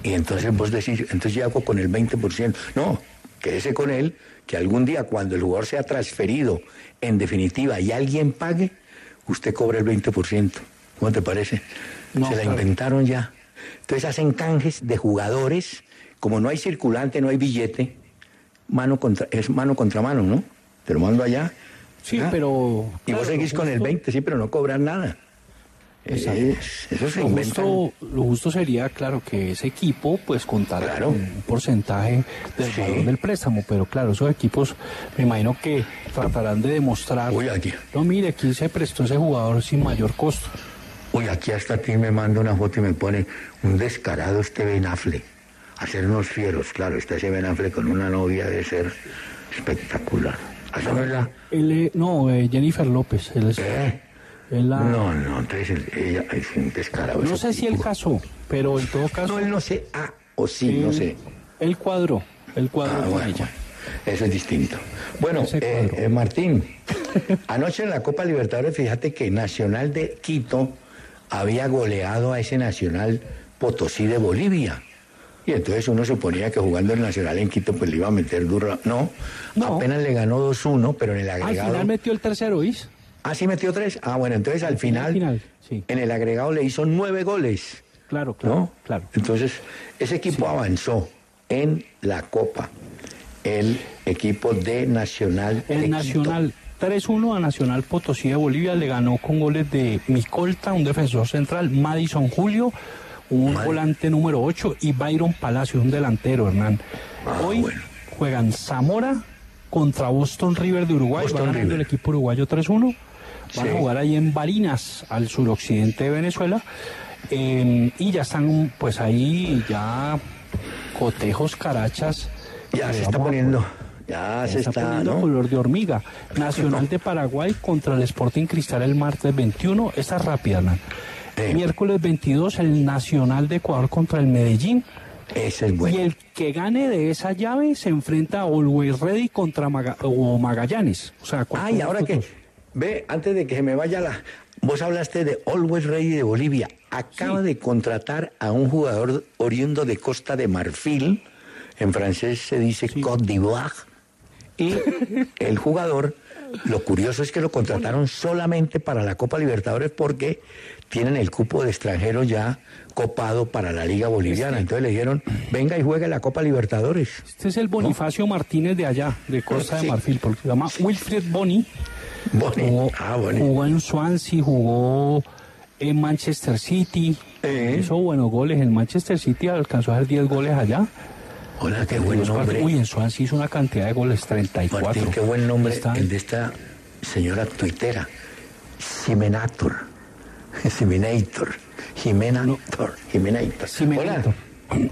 Y entonces vos decís, entonces yo hago con el 20%. No, quédese con él, que algún día cuando el jugador sea transferido, en definitiva, y alguien pague, usted cobra el 20%. ¿Cómo te parece? No, Se la claro. inventaron ya. Entonces hacen canjes de jugadores, como no hay circulante, no hay billete, mano contra, es mano contra mano, ¿no? Te lo mando allá. Sí, Ah, pero Y vos seguís con el justo- 20, sí, pero no cobran nada. Exacto. Es- eso se Lo justo, lo justo sería, claro, que ese equipo pues contara Claro. con un porcentaje del Sí. valor del préstamo, pero claro, esos equipos me imagino que tratarán de demostrar, Uy, aquí. no mire, aquí se prestó ese jugador sin mayor costo. Uy, aquí hasta ti me manda una foto y me pone un descarado este Ben Affleck. Hacer unos fieros, claro, está ese Ben Affleck con una novia debe ser espectacular. ¿Esa no es la? Él, no, eh, Jennifer López, él es, ¿Eh? él la- No, no, entonces el- ella es un descarado. no sé si él casó, pero en todo caso, No, él no sé, ah, o sí, no sé. él cuadró, él cuadró Ah, con bueno, ella. Eso es distinto. Bueno, eh, cuadro. eh, Martín, anoche en la Copa Libertadores, fíjate que Nacional de Quito había goleado a ese Nacional Potosí de Bolivia. Y entonces uno suponía que jugando el Nacional en Quito pues le iba a meter duro. No, No. apenas le ganó 2-1, pero en el Al agregado... final metió el tercero, ¿is? Ah, sí metió tres. Ah, bueno, entonces al final, final, sí. en el agregado le hizo nueve goles. Claro, claro, ¿no? claro. Entonces, ese equipo avanzó en la Copa. El equipo de Nacional. de El Quito. Nacional 3-1 a Nacional Potosí de Bolivia le ganó con goles de Micolta, un defensor central, Madison Julio, un Madre. volante número 8 y Byron Palacio, un delantero, Hernán. Ah, Hoy bueno. juegan Zamora contra Boston River de Uruguay, Boston va ganando el equipo uruguayo 3-1. Van Sí. a jugar ahí en Barinas, al suroccidente de Venezuela. Eh, y ya están, pues ahí, ya cotejos, carachas. Ya Eh, se está poniendo. Ya se está, poniendo ¿no? color de hormiga. Nacional de Paraguay contra el Sporting Cristal el martes 21. Esta es rápida, Hernán. Sí. Miércoles 22, el Nacional de Ecuador contra el Medellín. Ese es bueno. Y el que gane de esa llave se enfrenta a Always Ready contra Maga- o Magallanes. O sea, Ay, ahora que. Ve, antes de que se me vaya la. vos hablaste de Always Ready de Bolivia. Acaba de contratar a un jugador oriundo de Costa de Marfil. En francés se dice Côte d'Ivoire. Y el jugador, lo curioso es que lo contrataron solamente para la Copa Libertadores porque tienen el cupo de extranjeros ya copado para la Liga Boliviana. Entonces le dijeron, venga y juegue la Copa Libertadores. Este es el Bonifacio Martínez de allá, de Costa de Marfil, porque se llama Wilfred Boni. Boni. Jugó, Ah, Boni. jugó en Swansea, jugó en Manchester City. Eh. Hizo buenos goles. En Manchester City alcanzó a hacer 10 goles allá. Hola, qué buen nombre. Uy, en Swansea hizo una cantidad de goles, 34. Martín, qué buen nombre Está- el de esta señora tuitera. Simenator. Simenator. Jimenator. Jimenator. Simenator.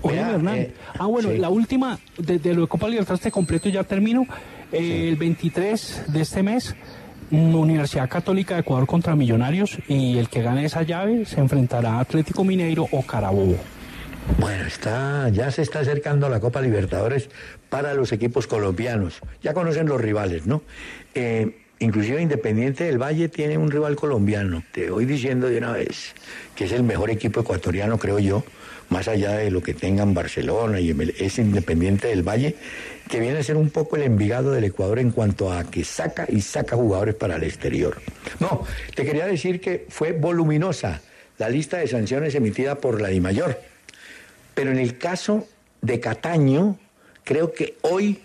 Oye, Vea, Hernán. eh, ah, bueno, sí. la última, de, de lo de Copa Libertadores completo ya termino. Eh, El 23 de este mes, mm, Universidad Católica de Ecuador contra Millonarios y el que gane esa llave se enfrentará a Atlético Mineiro o Carabobo. Bueno, está, ya se está acercando la Copa Libertadores para los equipos colombianos. Ya conocen los rivales, ¿no? Eh, inclusive Independiente del Valle tiene un rival colombiano. Te voy diciendo de una vez que es el mejor equipo ecuatoriano, creo yo, más allá de lo que tengan Barcelona y es Independiente del Valle, que viene a ser un poco el envigado del Ecuador en cuanto a que saca y saca jugadores para el exterior. No, te quería decir que fue voluminosa la lista de sanciones emitida por la DIMAYOR. Pero en el caso de Cataño, creo que hoy,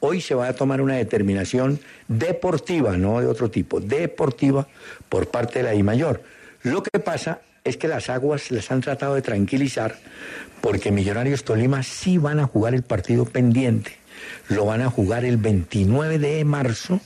hoy se va a tomar una determinación deportiva, no de otro tipo, deportiva por parte de la DIMAYOR. Lo que pasa es que las aguas las han tratado de tranquilizar porque Millonarios Tolima sí van a jugar el partido pendiente. Lo van a jugar el 29 de marzo,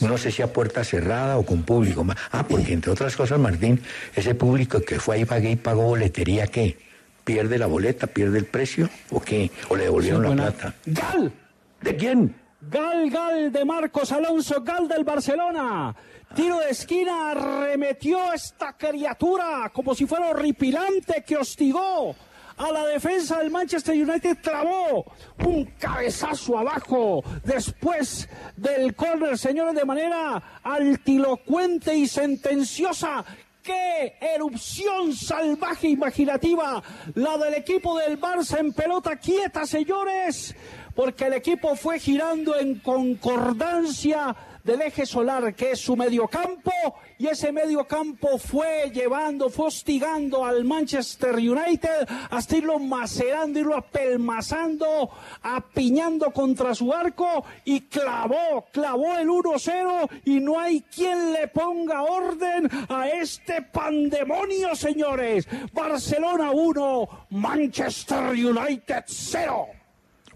no sé si a puerta cerrada o con público. Ah, porque entre otras cosas, Martín, ese público que fue ahí pagué y pagó boletería, ¿qué? ¿Pierde la boleta, pierde el precio o qué? ¿O le devolvieron Sí, la buena- plata? ¡Gal! ¿De quién? Gal, gal de Marcos Alonso, gal del Barcelona. Tiro de esquina, arremetió esta criatura como si fuera horripilante que hostigó a la defensa del Manchester United, clavó un cabezazo abajo después del córner, señores, de manera altilocuente y sentenciosa. ¡Qué erupción salvaje imaginativa! La del equipo del Barça en pelota quieta, señores, porque el equipo fue girando en concordancia del eje solar, que es su mediocampo, y ese mediocampo fue llevando, fue hostigando al Manchester United hasta irlo macerando, irlo apelmazando, apiñando contra su arco y clavó, clavó el 1-0 y no hay quien le ponga orden a este pandemonio, señores. Barcelona 1, Manchester United 0.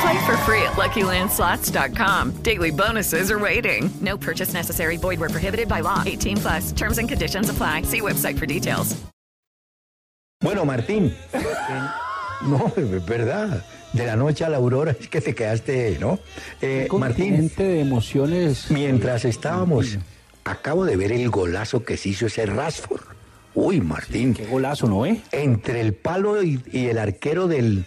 Play for free at LuckyLandSlots.com. Daily bonuses are waiting. No purchase necessary. Void where prohibited by law. 18 plus. Terms and conditions apply. See website for details. Bueno, Martín. no, es verdad. De la noche a la aurora es que te quedaste, ¿no? Eh, Martín. De emociones. Mientras estábamos, acabo de ver el golazo que se hizo ese Rasford. Uy, Martín. Qué golazo, ¿no eh? Entre el palo y, y el arquero del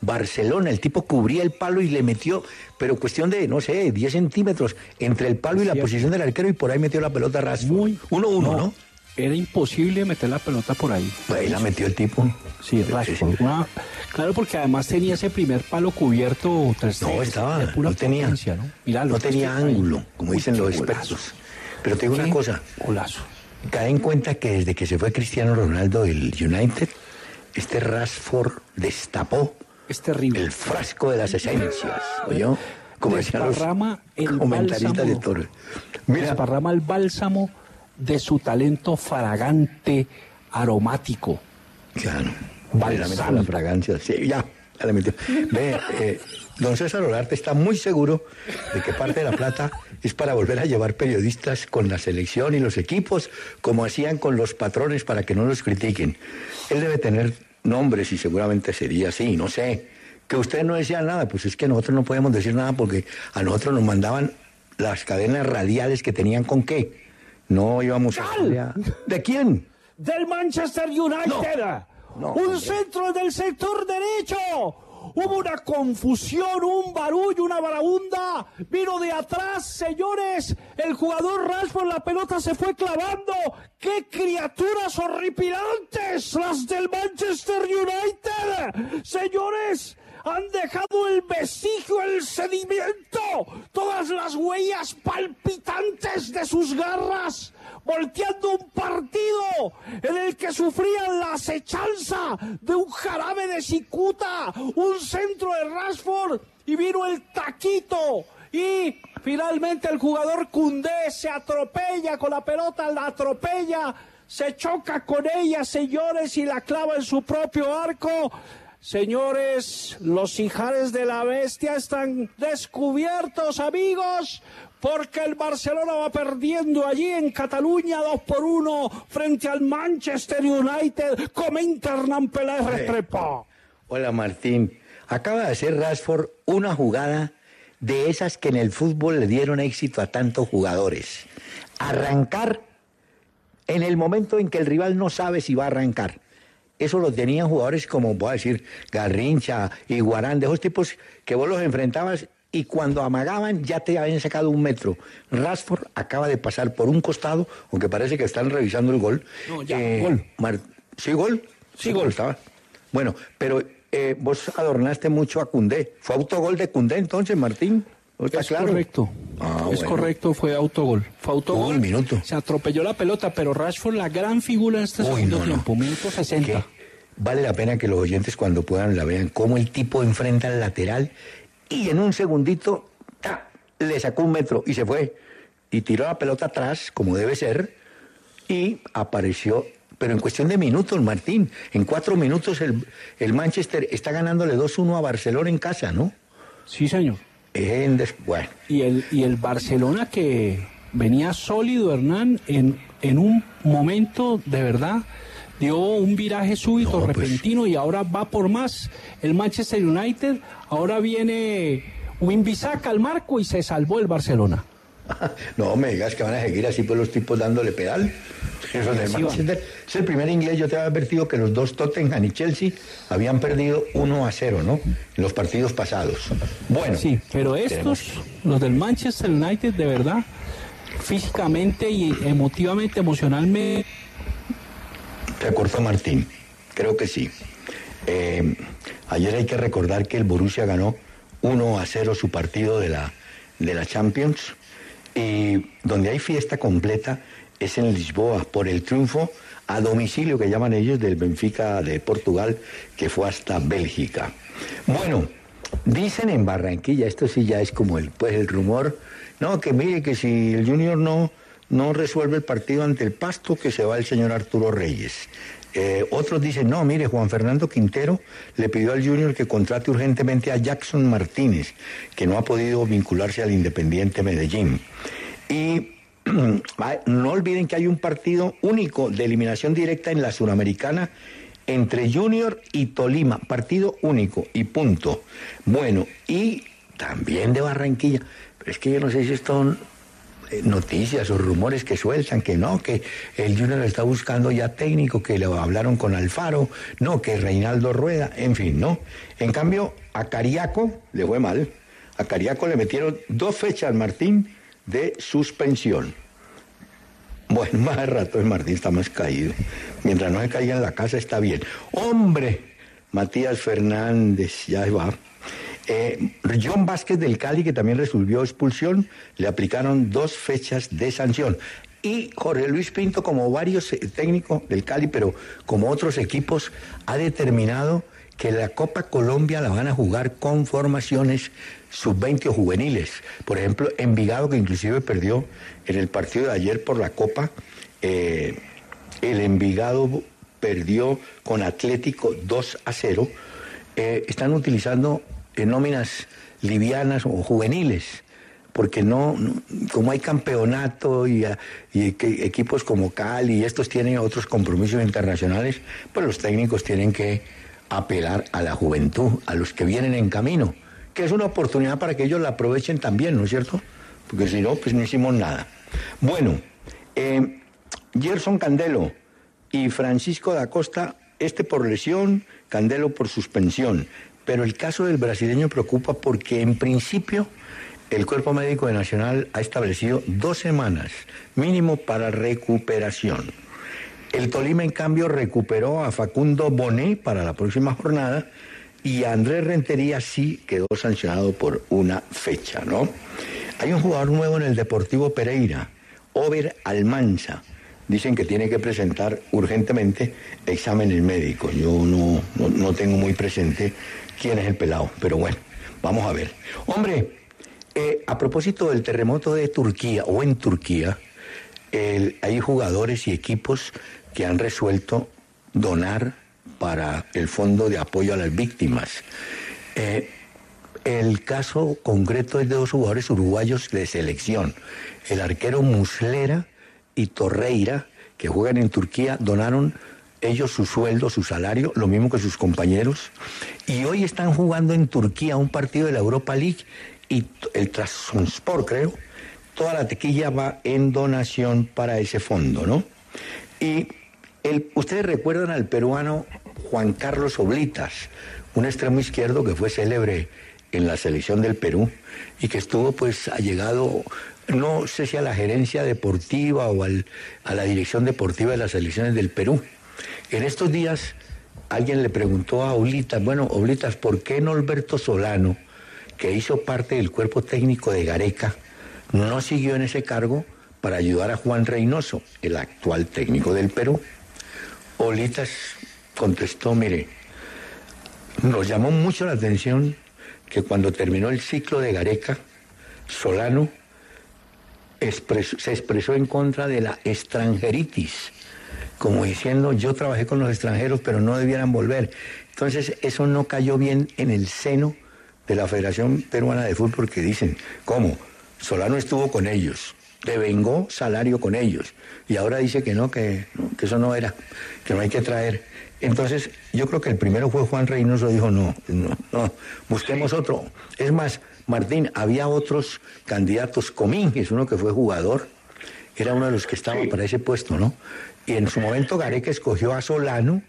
Barcelona, el tipo cubría el palo y le metió, pero cuestión de, no sé, 10 centímetros entre el palo y la posición del arquero y por ahí metió la pelota Rasford. 1-1, ¿no? Era imposible meter la pelota por ahí. Ahí la metió el tipo. Sí. Una- claro, porque además tenía ese primer palo cubierto. tres- No, estaba, de pura no tenía, ¿no? No tenía ángulo, como dicen los golazo. expertos. Pero te digo una cosa, Golazo. cae en cuenta que desde que se fue Cristiano Ronaldo del United, este Rashford destapó Es terrible. El frasco de las esencias, ¿oyó? Como decían los el comentaristas de bálsamo. Toro. Desparrama el bálsamo de su talento fragante, aromático. Claro. Balsámico. La fragancia, sí, ya. Ve, eh, don César Olarte está muy seguro de que parte de la plata es para volver a llevar periodistas con la selección y los equipos, como hacían con los patrones para que no los critiquen. Él debe tener nombres y seguramente sería así, no sé. Que usted no decía nada, pues es que nosotros no podemos decir nada porque a nosotros nos mandaban las cadenas radiales que tenían con qué. No íbamos a... ¿De quién? Del Manchester United. un centro del sector derecho. Hubo una confusión, un barullo, una barabunda. Vino de atrás, señores. El jugador Rashford, la pelota se fue clavando. ¡Qué criaturas horripilantes! Las del Manchester United. Señores, han dejado el vestigio, el sedimento, todas las huellas palpitantes de sus garras, volteando un partido en el que sufrían la acechanza de un jarabe de cicuta, un centro de Rashford y vino el taquito y finalmente el jugador Cundé se atropella con la pelota, la atropella, se choca con ella, señores, y la clava en su propio arco. Señores, los hijares de la bestia están descubiertos, amigos, porque el Barcelona va perdiendo allí en Cataluña 2 por 1 frente al Manchester United. Comenta Hernán Peláez Restrepo. Hola Martín. Acaba de hacer Rashford una jugada de esas que en el fútbol le dieron éxito a tantos jugadores. Arrancar en el momento en que el rival no sabe si va a arrancar. Eso lo tenían jugadores como, voy a decir, Garrincha y Guarán, de esos tipos que vos los enfrentabas y cuando amagaban ya te habían sacado un metro. Rashford acaba de pasar por un costado, aunque parece que están revisando el gol. No, ya, Eh, gol. Mar- ¿Sí, gol? Sí, gol. Estaba. Bueno, pero eh, vos adornaste mucho a Cundé. ¿Fue autogol de Cundé entonces, Martín? ¿No ¿Está Es claro? correcto. Ah, es bueno. correcto, fue autogol. Fue autogol. Un minuto. Se atropelló la pelota, pero Rashford la gran figura en este Uy, segundo no, minuto 60. que vale la pena que los oyentes cuando puedan la vean, cómo el tipo enfrenta al lateral y en un segundito le sacó un metro y se fue. Y tiró la pelota atrás, como debe ser, y apareció, pero en cuestión de minutos, Martín, en cuatro minutos el, el Manchester está ganándole 2-1 a Barcelona en casa, ¿no? Sí, señor. En des- bueno, Y el, y el Barcelona que venía sólido, Hernán, en, en un momento de verdad dio un viraje súbito, No, pues. repentino, y ahora va por más. El Manchester United, ahora viene Wimbisaka al marco y se salvó el Barcelona. no me digas que van a seguir así por los tipos dándole pedal. Eso. Manchester. Es el primer inglés, yo te había advertido que los dos Tottenham y Chelsea habían perdido 1 a 0, ¿no? En los partidos pasados. Bueno. Sí, pero estos, tenemos- los del Manchester United, de verdad, físicamente y emotivamente, emocionalmente, Cortó Martín. Creo que sí. Eh, ayer hay que recordar que el Borussia ganó 1 a 0 su partido de la, de la Champions. Y donde hay fiesta completa es en Lisboa por el triunfo a domicilio que llaman ellos del Benfica de Portugal que fue hasta Bélgica. Bueno, dicen en Barranquilla, esto sí ya es como el, pues el rumor, no, que mire que si el Junior no, no resuelve el partido ante el Pasto, que se va el señor Arturo Reyes. Eh, otros dicen, no, mire, Juan Fernando Quintero le pidió al Junior que contrate urgentemente a Jackson Martínez, que no ha podido vincularse al Independiente Medellín. Y no olviden que hay un partido único de eliminación directa en la Suramericana entre Junior y Tolima, partido único y punto. Bueno, y también de Barranquilla, es que yo no sé si esto noticias o rumores que sueltan, que no, que el Junior está buscando ya técnico, que le hablaron con Alfaro, no, que Reinaldo Rueda, en fin, ¿no? En cambio, a Cariaco le fue mal. A Cariaco le metieron dos fechas, Martín, de suspensión. Bueno, más rato el Martín está más caído. Mientras no se caiga en la casa está bien. Hombre, Matías Fernández, ya va. Eh, John Vázquez del Cali, que también resolvió expulsión, le aplicaron dos fechas de sanción. Y Jorge Luis Pinto, como varios eh, técnicos del Cali, pero como otros equipos, ha determinado que la Copa Colombia la van a jugar con formaciones sub-20 o juveniles. Por ejemplo, Envigado, que inclusive perdió en el partido de ayer por la Copa, eh, el Envigado perdió con Atlético 2 a 0. Eh, están utilizando nóminas livianas o juveniles porque no, como hay campeonato y, ah, equipos como Cali y estos tienen otros compromisos internacionales, pues los técnicos tienen que apelar a la juventud, a los que vienen en camino, que es una oportunidad para que ellos la aprovechen también, ¿no es cierto? Porque si no, pues no hicimos nada. Bueno, eh, Gerson Candelo y Francisco da Costa, este por lesión, Candelo por suspensión. Pero el caso del brasileño preocupa porque en principio el Cuerpo Médico de Nacional ha establecido dos semanas mínimo para recuperación. El Tolima, en cambio, recuperó a Facundo Bonet para la próxima jornada y Andrés Rentería sí quedó sancionado por una fecha, ¿no? Hay un jugador nuevo en el Deportivo Pereira, Over Almanza. Dicen que tiene que presentar urgentemente exámenes médicos. Yo no, no tengo muy presente quién es el pelado, pero bueno, vamos a ver. Hombre, eh, a propósito del terremoto de Turquía o en Turquía, hay jugadores y equipos que han resuelto donar para el Fondo de Apoyo a las Víctimas. Eh, el caso concreto es de dos jugadores uruguayos de selección. El arquero Muslera y Torreira, que juegan en Turquía, donaron ellos su sueldo, su salario, lo mismo que sus compañeros. Y hoy están jugando en Turquía un partido de la Europa League y el Trabzonspor, creo. Toda la tequilla va en donación para ese fondo, ¿no? Y ustedes recuerdan al peruano Juan Carlos Oblitas, un extremo izquierdo que fue célebre en la selección del Perú y que estuvo pues allegado, no sé si a la gerencia deportiva o al- a la dirección deportiva de las selecciones del Perú. En estos días alguien le preguntó a Oblitas, bueno, Oblitas, ¿por qué Norberto Solano, que hizo parte del cuerpo técnico de Gareca, no siguió en ese cargo para ayudar a Juan Reynoso, el actual técnico del Perú? Olitas contestó, mire, nos llamó mucho la atención que cuando terminó el ciclo de Gareca, Solano se expresó en contra de la extranjeritis, como diciendo, yo trabajé con los extranjeros, pero no debieran volver. Entonces, eso no cayó bien en el seno de la Federación Peruana de Fútbol, que dicen, ¿cómo? Solano estuvo con ellos, devengó salario con ellos, y ahora dice que no, que, que eso no era, que no hay que traer. Entonces, yo creo que el primero fue Juan Reynoso, dijo, no, no, no, busquemos otro. Es más, Martín, había otros candidatos, Comínguez, uno que fue jugador, era uno de los que estaba para ese puesto, ¿no? Y en su momento Gareca escogió a Solano,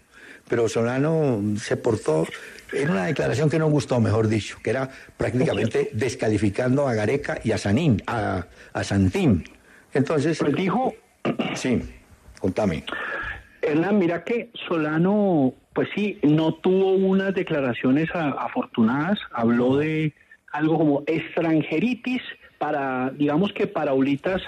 pero Solano se portó, era una declaración que no gustó, mejor dicho, que era prácticamente descalificando a Gareca y a Sanín, a, a Santín. Entonces... Pues dijo... Sí, contame. Hernán, mira que Solano, pues sí, no tuvo unas declaraciones a- afortunadas, habló de algo como extranjeritis, para, digamos que para Ulitas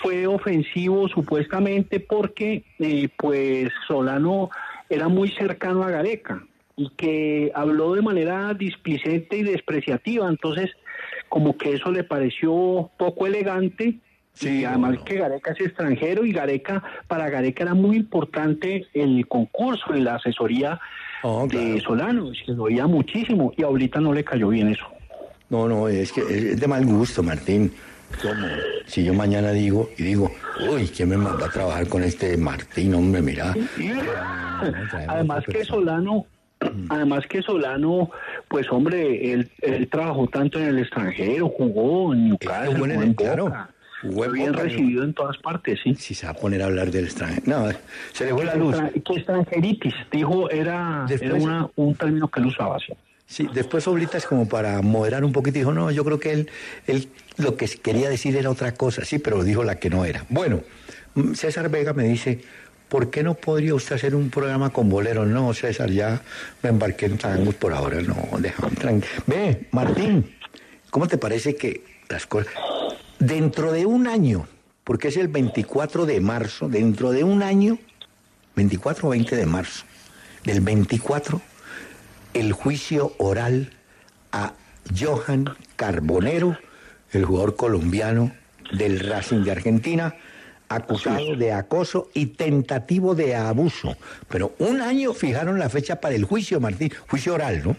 fue ofensivo supuestamente porque eh, pues Solano era muy cercano a Gareca y que habló de manera displicente y despreciativa, entonces como que eso le pareció poco elegante y además que Gareca es extranjero y Gareca, para Gareca era muy importante el concurso y la asesoría de Solano, se lo oía muchísimo y ahorita no le cayó bien eso. No, no, es que es de mal gusto, Martín. ¿Cómo? Si yo mañana digo y digo, uy, ¿quién me mandó a trabajar con este Martín? Hombre, mira. Además que Solano, además que Solano, pues hombre, él, él trabajó tanto en el extranjero, jugó en Newcastle, jugó en claro, fue en bien recibido en todas partes, sí. Si se va a poner a hablar del extranjero. No, se le fue la luz. ¿Qué extranjeritis? Dijo, era, era una- un término que él usaba así. Sí, después Oblitas como para moderar un poquito dijo, no, yo creo que él, él lo que quería decir era otra cosa, sí, pero dijo la que no era. Bueno, mm, César Vega me dice, ¿por qué no podría usted hacer un programa con boleros? No, César, ya me embarqué en tangos por ahora, no, déjame tranquilo. Ve, Martín, ¿cómo te parece que las cosas... Dentro de un año, porque es el 24 de marzo, dentro de un año, 24 o 20 de marzo, del 24 el juicio oral a Johan Carbonero, el jugador colombiano del Racing de Argentina, acusado de acoso y tentativo de abuso. Pero un año fijaron la fecha para el juicio, Martín, juicio oral, ¿no?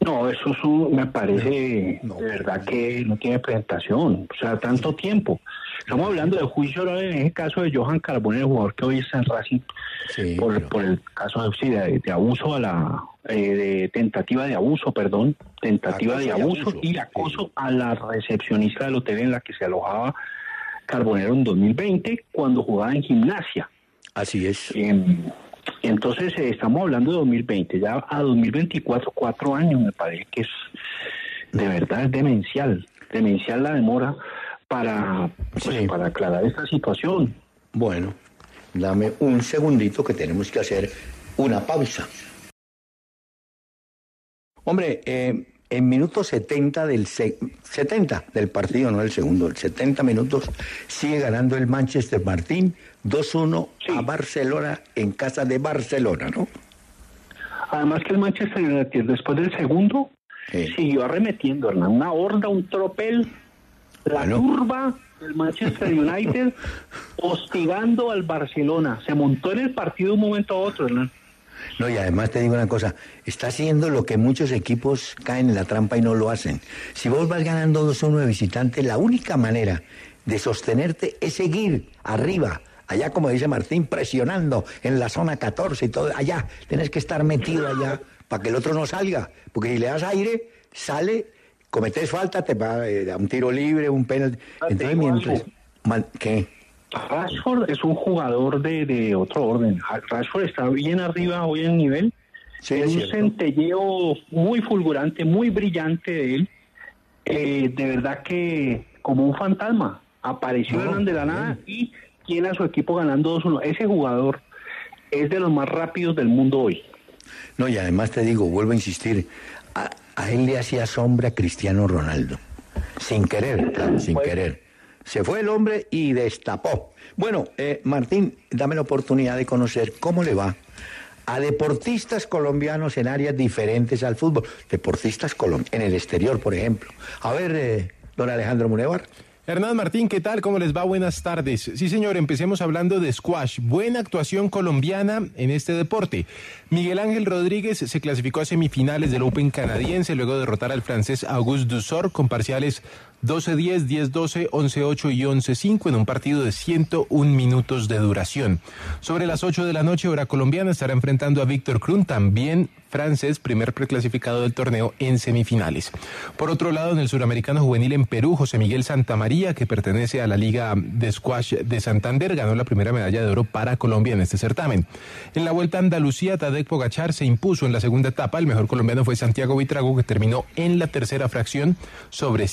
No, eso es un- me parece de verdad que no tiene presentación, o sea, tanto tiempo. Estamos hablando del juicio en ese caso de Johan Carbonero, el jugador que hoy está en Racing, por, por el caso de, de, de abuso a la, eh, de tentativa de abuso, perdón, tentativa de abuso abuso, y acoso a la recepcionista del hotel en la que se alojaba Carbonero en 2020 cuando jugaba en gimnasia. Así es. entonces eh, estamos hablando de 2020, ya a 2024, cuatro años me parece que es de verdad es demencial, demencial la demora para, pues, para aclarar esta situación. Bueno, dame un segundito que tenemos que hacer una pausa. Hombre, eh, en minuto 70 del se- 70 del partido, no el segundo, el 70 minutos, sigue ganando el Manchester Martín 2-1 a Barcelona en casa de Barcelona, ¿no? Además que el Manchester United después del segundo siguió arremetiendo, Hernán, una horda, un tropel, la turba del Manchester United hostigando al Barcelona. Se montó en el partido de un momento a otro, Hernán. No, y además te digo una cosa, está haciendo lo que muchos equipos caen en la trampa y no lo hacen. Si vos vas ganando 2-1 de visitante, la única manera de sostenerte es seguir arriba, allá como dice Martín, presionando en la zona 14 y todo, allá, tenés que estar metido allá para que el otro no salga, porque si le das aire, sale, cometes falta, te va eh, a un tiro libre, un penalti. Entonces, mientras... man- ¿Qué? Rashford es un jugador de, de otro orden. Rashford está bien arriba hoy en nivel. Sí, es un cierto. centelleo muy fulgurante, muy brillante de él. Eh, de verdad que como un fantasma. Apareció No, de la nada y tiene a su equipo ganando 2-1. Ese jugador es de los más rápidos del mundo hoy. No, y además te digo, vuelvo a insistir, a, él le hacía sombra Cristiano Ronaldo. Sin querer, claro, sin querer. Se fue el hombre y destapó. Bueno, eh, Martín, dame la oportunidad de conocer cómo le va a deportistas colombianos en áreas diferentes al fútbol. Deportistas colom en el exterior, por ejemplo. A ver, eh, don Alejandro Munevar. Hernán Martín, ¿qué tal? ¿Cómo les va? Buenas tardes. Sí, señor, empecemos hablando de squash. Buena actuación colombiana en este deporte. Miguel Ángel Rodríguez se clasificó a semifinales del Open canadiense luego de derrotar al francés Auguste Dussor con parciales 12-10, 10-12, 11-8 y 11-5 en un partido de 101 minutos de duración. Sobre las 8 de la noche, hora colombiana, estará enfrentando a Víctor Krun, también francés, primer preclasificado del torneo en semifinales. Por otro lado, en el suramericano juvenil en Perú, José Miguel Santamaría, que pertenece a la Liga de Squash de Santander, ganó la primera medalla de oro para Colombia en este certamen. En la Vuelta a Andalucía, Tadej Pogachar se impuso en la segunda etapa. El mejor colombiano fue Santiago Buitrago, que terminó en la tercera fracción sobre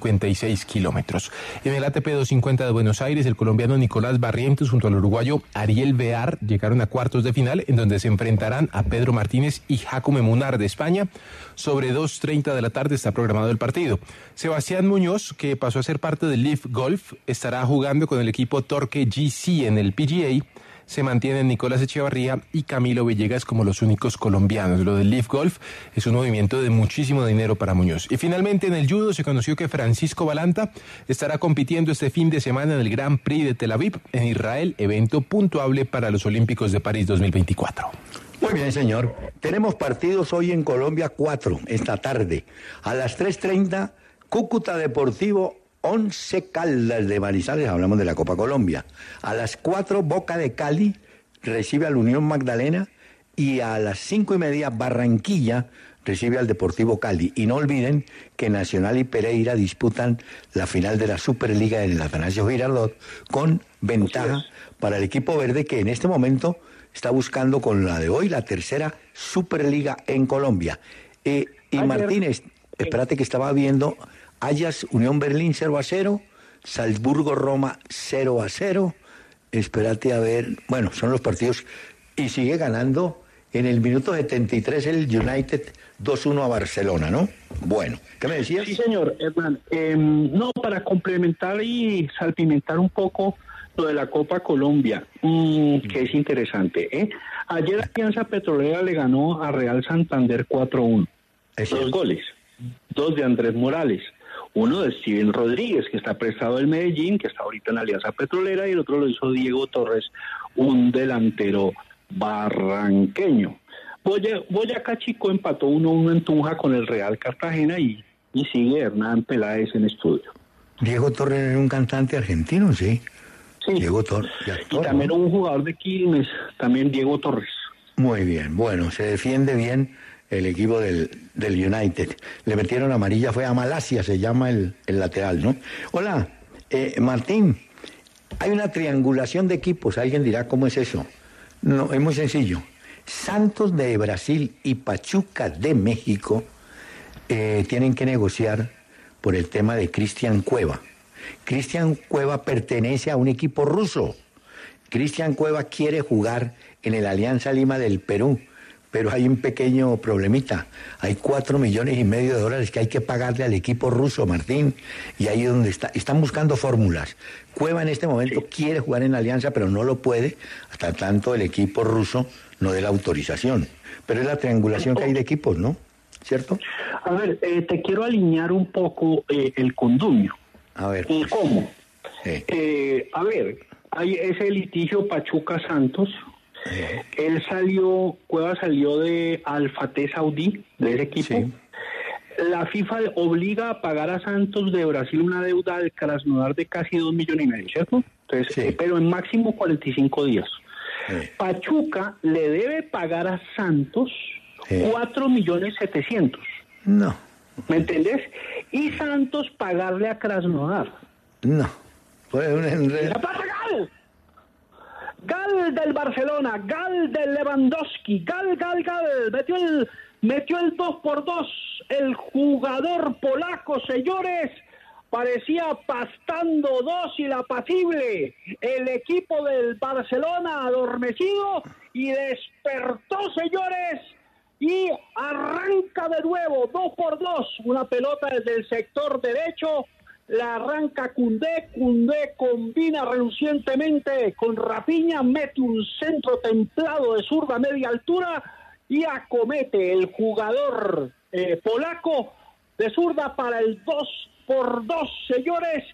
156 kilómetros. En el ATP 250 de Buenos Aires, el colombiano Nicolás Barrientos junto al uruguayo Ariel Bear llegaron a cuartos de final, en donde se enfrentarán a Pedro Martínez y Jacome Munar de España. Sobre 2.30 de la tarde está programado el partido. Sebastián Muñoz, que pasó a ser parte del Leaf Golf, estará jugando con el equipo Torque GC en el PGA. Se mantienen Nicolás Echevarría y Camilo Villegas como los únicos colombianos. Lo del Leaf Golf es un movimiento de muchísimo dinero para Muñoz. Y finalmente en el judo se conoció que Francisco Balanta estará compitiendo este fin de semana en el Grand Prix de Tel Aviv en Israel, evento puntuable para los Olímpicos de París 2024. Muy bien, señor. Tenemos partidos hoy en Colombia, cuatro, esta tarde. A las 3.30, Cúcuta Deportivo, 11 Caldas de Manizales, hablamos de la Copa Colombia. A las 4, Boca de Cali recibe al Unión Magdalena y a las cinco y media, Barranquilla recibe al Deportivo Cali. Y no olviden que Nacional y Pereira disputan la final de la Superliga en el Atanasio Girardot con ventaja para el equipo verde que en este momento está buscando con la de hoy la tercera Superliga en Colombia. Eh, y Martínez, espérate que estaba viendo Ayas Unión Berlín 0 a 0, Salzburgo Roma 0 a 0. Espérate a ver, bueno, son los partidos y sigue ganando en el minuto 73 el United 2-1 a Barcelona, ¿no? Bueno, ¿qué me decías? Sí, señor, Hernán. Eh, no, para complementar y salpimentar un poco lo de la Copa Colombia, mm, que es interesante. ¿eh? Ayer Alianza Petrolera le ganó a Real Santander 4-1. Dos goles. Dos de Andrés Morales. Uno de Steven Rodríguez, que está prestado del Medellín, que está ahorita en la Alianza Petrolera, y el otro lo hizo Diego Torres, un delantero barranqueño. Boya- Boyacá Chico empató 1-1 en Tunja con el Real Cartagena y, y sigue Hernán Peláez en estudio. Diego Torres era un cantante argentino, sí. Diego Torres. Y también un jugador de Quilmes, también Diego Torres. Muy bien, bueno, se defiende bien el equipo del, del United. Le metieron amarilla, fue a Malasia, se llama el, el lateral, ¿no? Hola, eh, Martín, hay una triangulación de equipos, alguien dirá cómo es eso. No, es muy sencillo. Santos de Brasil y Pachuca de México eh, tienen que negociar por el tema de Cristian Cueva. Cristian Cueva pertenece a un equipo ruso. Cristian Cueva quiere jugar en el Alianza Lima del Perú, pero hay un pequeño problemita. Hay cuatro millones y medio de dólares que hay que pagarle al equipo ruso, Martín, y ahí es donde está. Están buscando fórmulas. Cueva en este momento quiere jugar en la Alianza, pero no lo puede hasta tanto el equipo ruso no dé la autorización. Pero es la triangulación que hay de equipos, ¿no? ¿Cierto? A ver, eh, te quiero alinear un poco eh, el condumio. A ver. ¿Y cómo? Eh, a ver, hay ese litigio Pachuca Santos. Él salió, Cueva salió de Alfate Saudí, de ese equipo. La FIFA obliga a pagar a Santos de Brasil una deuda al Krasnodar de casi dos millones y medio, ¿cierto? Entonces, eh, pero en máximo 45 días. Pachuca le debe pagar a Santos cuatro millones setecientos. No. ¿Me entendés? Y Santos pagarle a Krasnodar. No. Fue un enredo. ¡La Gal! Del Barcelona, Gal del Lewandowski, Gal, Gal, Gal. Metió el, metió el 2 por 2 El jugador polaco, señores, parecía pastando dócil, apacible. El equipo del Barcelona adormecido y despertó, señores. Y arranca de nuevo, dos por dos, una pelota desde el sector derecho, la arranca Cundé, Cundé combina relucientemente con Rapiña, mete un centro templado de zurda a media altura y acomete el jugador eh, polaco de zurda para el 2 por 2, señores,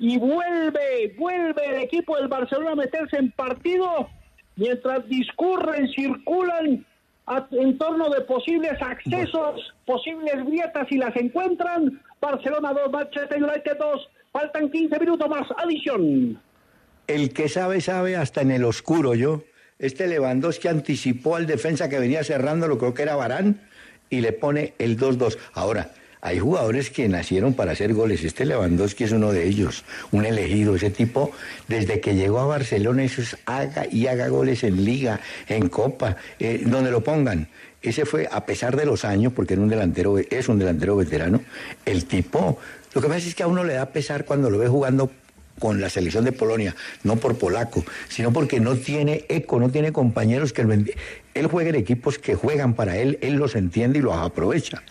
y vuelve, vuelve el equipo del Barcelona a meterse en partido mientras discurren, circulan en torno de posibles accesos, posibles grietas y las encuentran. Barcelona 2, Manchester United 2. Faltan 15 minutos más. Adición. El que sabe, sabe hasta en el oscuro, yo. Este Lewandowski anticipó al defensa que venía cerrando, lo creo que era Barán, y le pone el 2-2. Ahora, hay jugadores que nacieron para hacer goles. Este Lewandowski es uno de ellos, un elegido. Ese tipo, desde que llegó a Barcelona, eso es haga y haga goles en Liga, en Copa, eh, donde lo pongan. Ese fue, a pesar de los años, porque era un delantero, es un delantero veterano, el tipo. Lo que pasa es que a uno le da pesar cuando lo ve jugando con la selección de Polonia, no por polaco, sino porque no tiene eco, no tiene compañeros que enti- él juega en equipos que juegan para él, él los entiende y los aprovecha.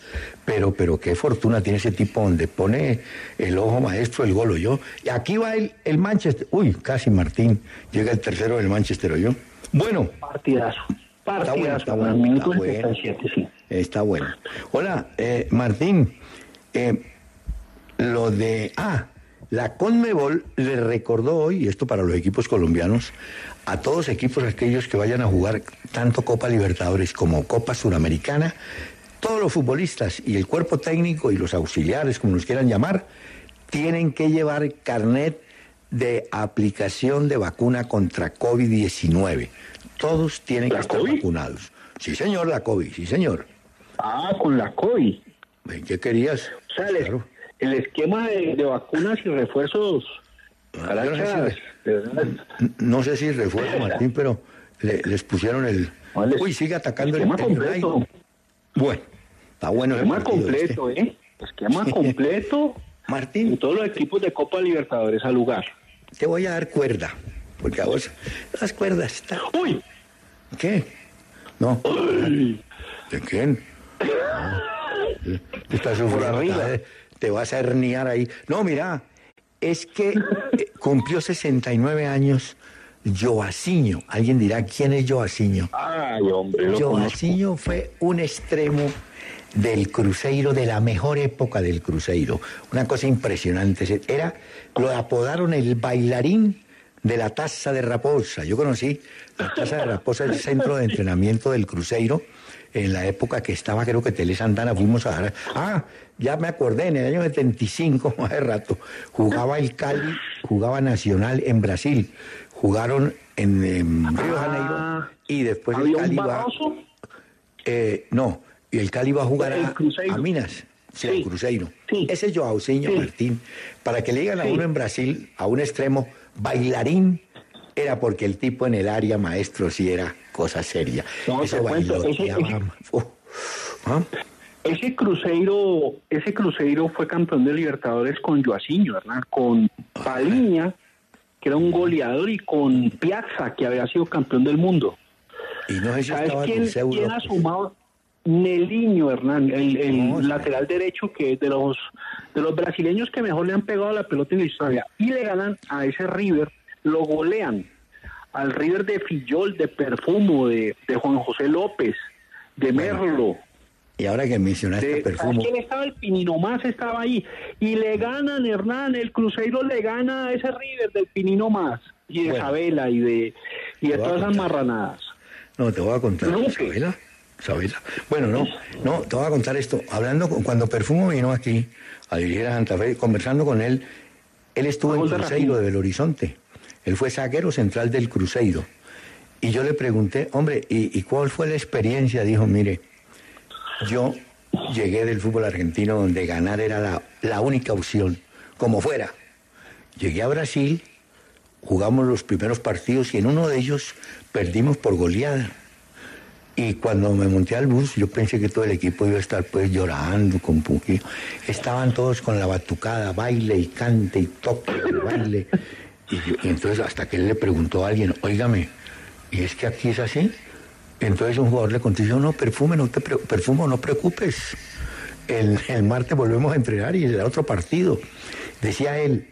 Pero, pero qué fortuna tiene ese tipo donde pone el ojo maestro, el gol yo. Y aquí va el, el Manchester, uy, casi Martín, llega el tercero del Manchester yo. Bueno. Partidazo. Está bueno, está bueno, Minuto está bueno. 77, sí. Está bueno. Hola, eh, Martín. eh, lo de. Ah, la Conmebol le recordó hoy, y esto para los equipos colombianos, a todos equipos aquellos que vayan a jugar tanto Copa Libertadores como Copa Suramericana, todos los futbolistas y el cuerpo técnico y los auxiliares, como los quieran llamar, tienen que llevar carnet de aplicación de vacuna contra COVID-19. Todos tienen que estar vacunados. Sí, señor, la COVID, sí, señor. Ah, con la COVID. ¿Qué querías? O sea, el, el esquema de, de vacunas y refuerzos. Ah, no sé si No sé si refuerzo, Martín, pero le- les pusieron el... Uy, sigue atacando el, esquema el completo. Bueno, está bueno Esquema completo, este. ¿eh? Esquema completo. Martín. En todos los equipos de Copa Libertadores al lugar. Te voy a dar cuerda, porque a vos las cuerdas están... ¡Uy! ¿Qué? No. ¿De quién? No. Estás sufriendo, arriba. te- vas a herniar ahí. No, mira, es que eh, cumplió 69 años Joaciño. Alguien dirá, ¿quién es Joaciño? Ay, hombre, Joaciño fue un extremo del Cruzeiro, de la mejor época del Cruzeiro. Una cosa impresionante. Era, lo apodaron el bailarín de la Taza de Raposa. Yo conocí la Taza de Raposa, el centro de entrenamiento del Cruzeiro, en la época que estaba, creo que Tele Santana, fuimos a dar. Ah, ya me acordé, en el año 75, hace rato, jugaba el Cali, jugaba Nacional en Brasil. Jugaron en, en Río de Janeiro y después el ¿Había un Cali va. Eh, no, y el Cali va a jugar El a, a Minas. Sí, Sí. al Cruzeiro. Sí. Ese es Joaucinho Sí. Martín. Para que le digan a uno en Brasil, a un extremo, bailarín, era porque el tipo en el área maestro sí era cosa seria. No, Eso ese- bailoteaba. Uf. ¿Ah? Ese ese Cruzeiro fue campeón de Libertadores con Joacinho, ¿verdad? Con Paliña, que era un goleador, y con Piazza, que había sido campeón del mundo. Y no sé si ¿Sabes quién, ha sumado? Neliño, Hernán, el, el No, lateral derecho que de los de los brasileños que mejor le han pegado la pelota en la historia. Y le ganan a ese River, lo golean. Al River de Fillol, de Perfumo, de, de Juan José López, de Merlo. Y ahora que mencionaste Perfumo, ¿Quién estaba? El Pinino Más estaba ahí. Y le ganan, Hernán, el Cruzeiro le gana a ese River del Pinino Más. Y de Bueno. Isabela y de, y de todas esas marranadas. No, te voy a contar. Isabela. Bueno, no, no, te voy a contar esto. Hablando con, cuando Perfumo vino aquí a dirigir a Santa Fe, conversando con él, él estuvo en Cruzeiro de Belo Horizonte. Él fue saquero central del Cruzeiro. Y yo le pregunté, hombre, ¿y, y cuál fue la experiencia? Dijo, mire, yo llegué del fútbol argentino donde ganar era la, la única opción, como fuera. Llegué a Brasil, jugamos los primeros partidos y en uno de ellos perdimos por goleada. Y cuando me monté al bus, yo pensé que todo el equipo iba a estar pues llorando, con Estaban todos con la batucada, baile y cante y toque y baile. Y, entonces hasta que él le preguntó a alguien, óigame, ¿y es que aquí es así? Entonces un jugador le contestó, no, perfume, no te perfumo, no preocupes. El, el martes volvemos a entrenar y será otro partido. Decía él,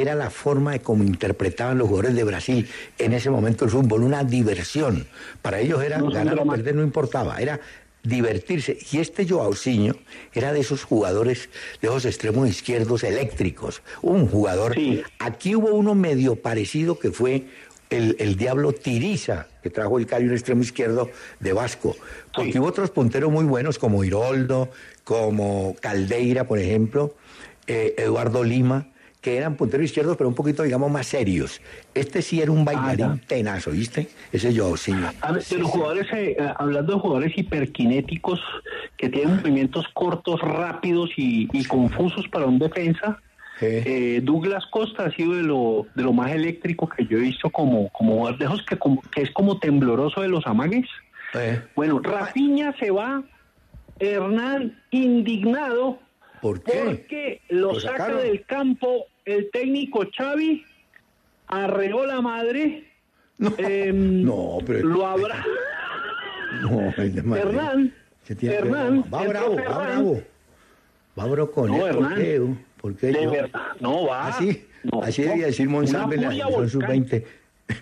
era la forma de cómo interpretaban los jugadores de Brasil en ese momento el fútbol, una diversión. Para ellos era No ganar o perder, no importaba, era divertirse. Y este Joaucinho era de esos jugadores, de esos extremos izquierdos eléctricos. Un jugador. Sí. Aquí hubo uno medio parecido que fue el, el Diablo Tiriza, que trajo el Cali un extremo izquierdo de Vasco. Porque Sí. hubo otros punteros muy buenos como Iroldo, como Caldeira, por ejemplo, eh, Eduardo Lima, que eran punteros izquierdos, pero un poquito, digamos, más serios. Este sí era un bailarín Ah, tenazo, ¿viste? Ese yo, sí. A ver, de los jugadores, eh, eh, hablando de jugadores hiperkinéticos que tienen movimientos cortos, rápidos y, y confusos para un defensa, eh, Douglas Costa ha sido de lo, de lo más eléctrico que yo he visto como, como de esos que, como- que es como tembloroso de los amagues. Bueno, Rafinha se va, Hernán indignado ¿Por qué? porque lo, ¿Lo saca del campo el técnico Xavi, arreó la madre, em, No, pero... lo habrá. No, el de Madrid. Hernán, ¿Qué tiene que Hernán? Va bravo, va bravo. Va bravo con No, él. ¿Por qué? ¿Por qué De yo? verdad, no va. Así, No, así no. debía decir Monsalve en la Una selección volcánica. sub-20.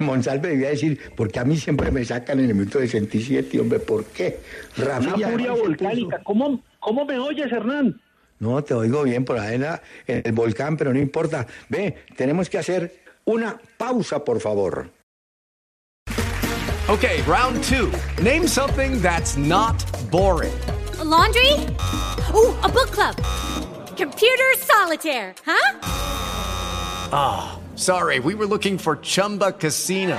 Monsalve debía decir, porque a mí siempre me sacan en el minuto 67, hombre, ¿por qué? Una Rafinha furia volcánica. ¿Cómo, ¿Cómo me oyes, Hernán? No, te oigo bien por ahí en, la- en el volcán, pero no importa. Ve, tenemos que hacer una pausa, por favor. Okay, round two. Name something that's not boring. A laundry? Ooh, a book club. Computer solitaire, huh? Ah, sorry, we were looking for Chumba Casino.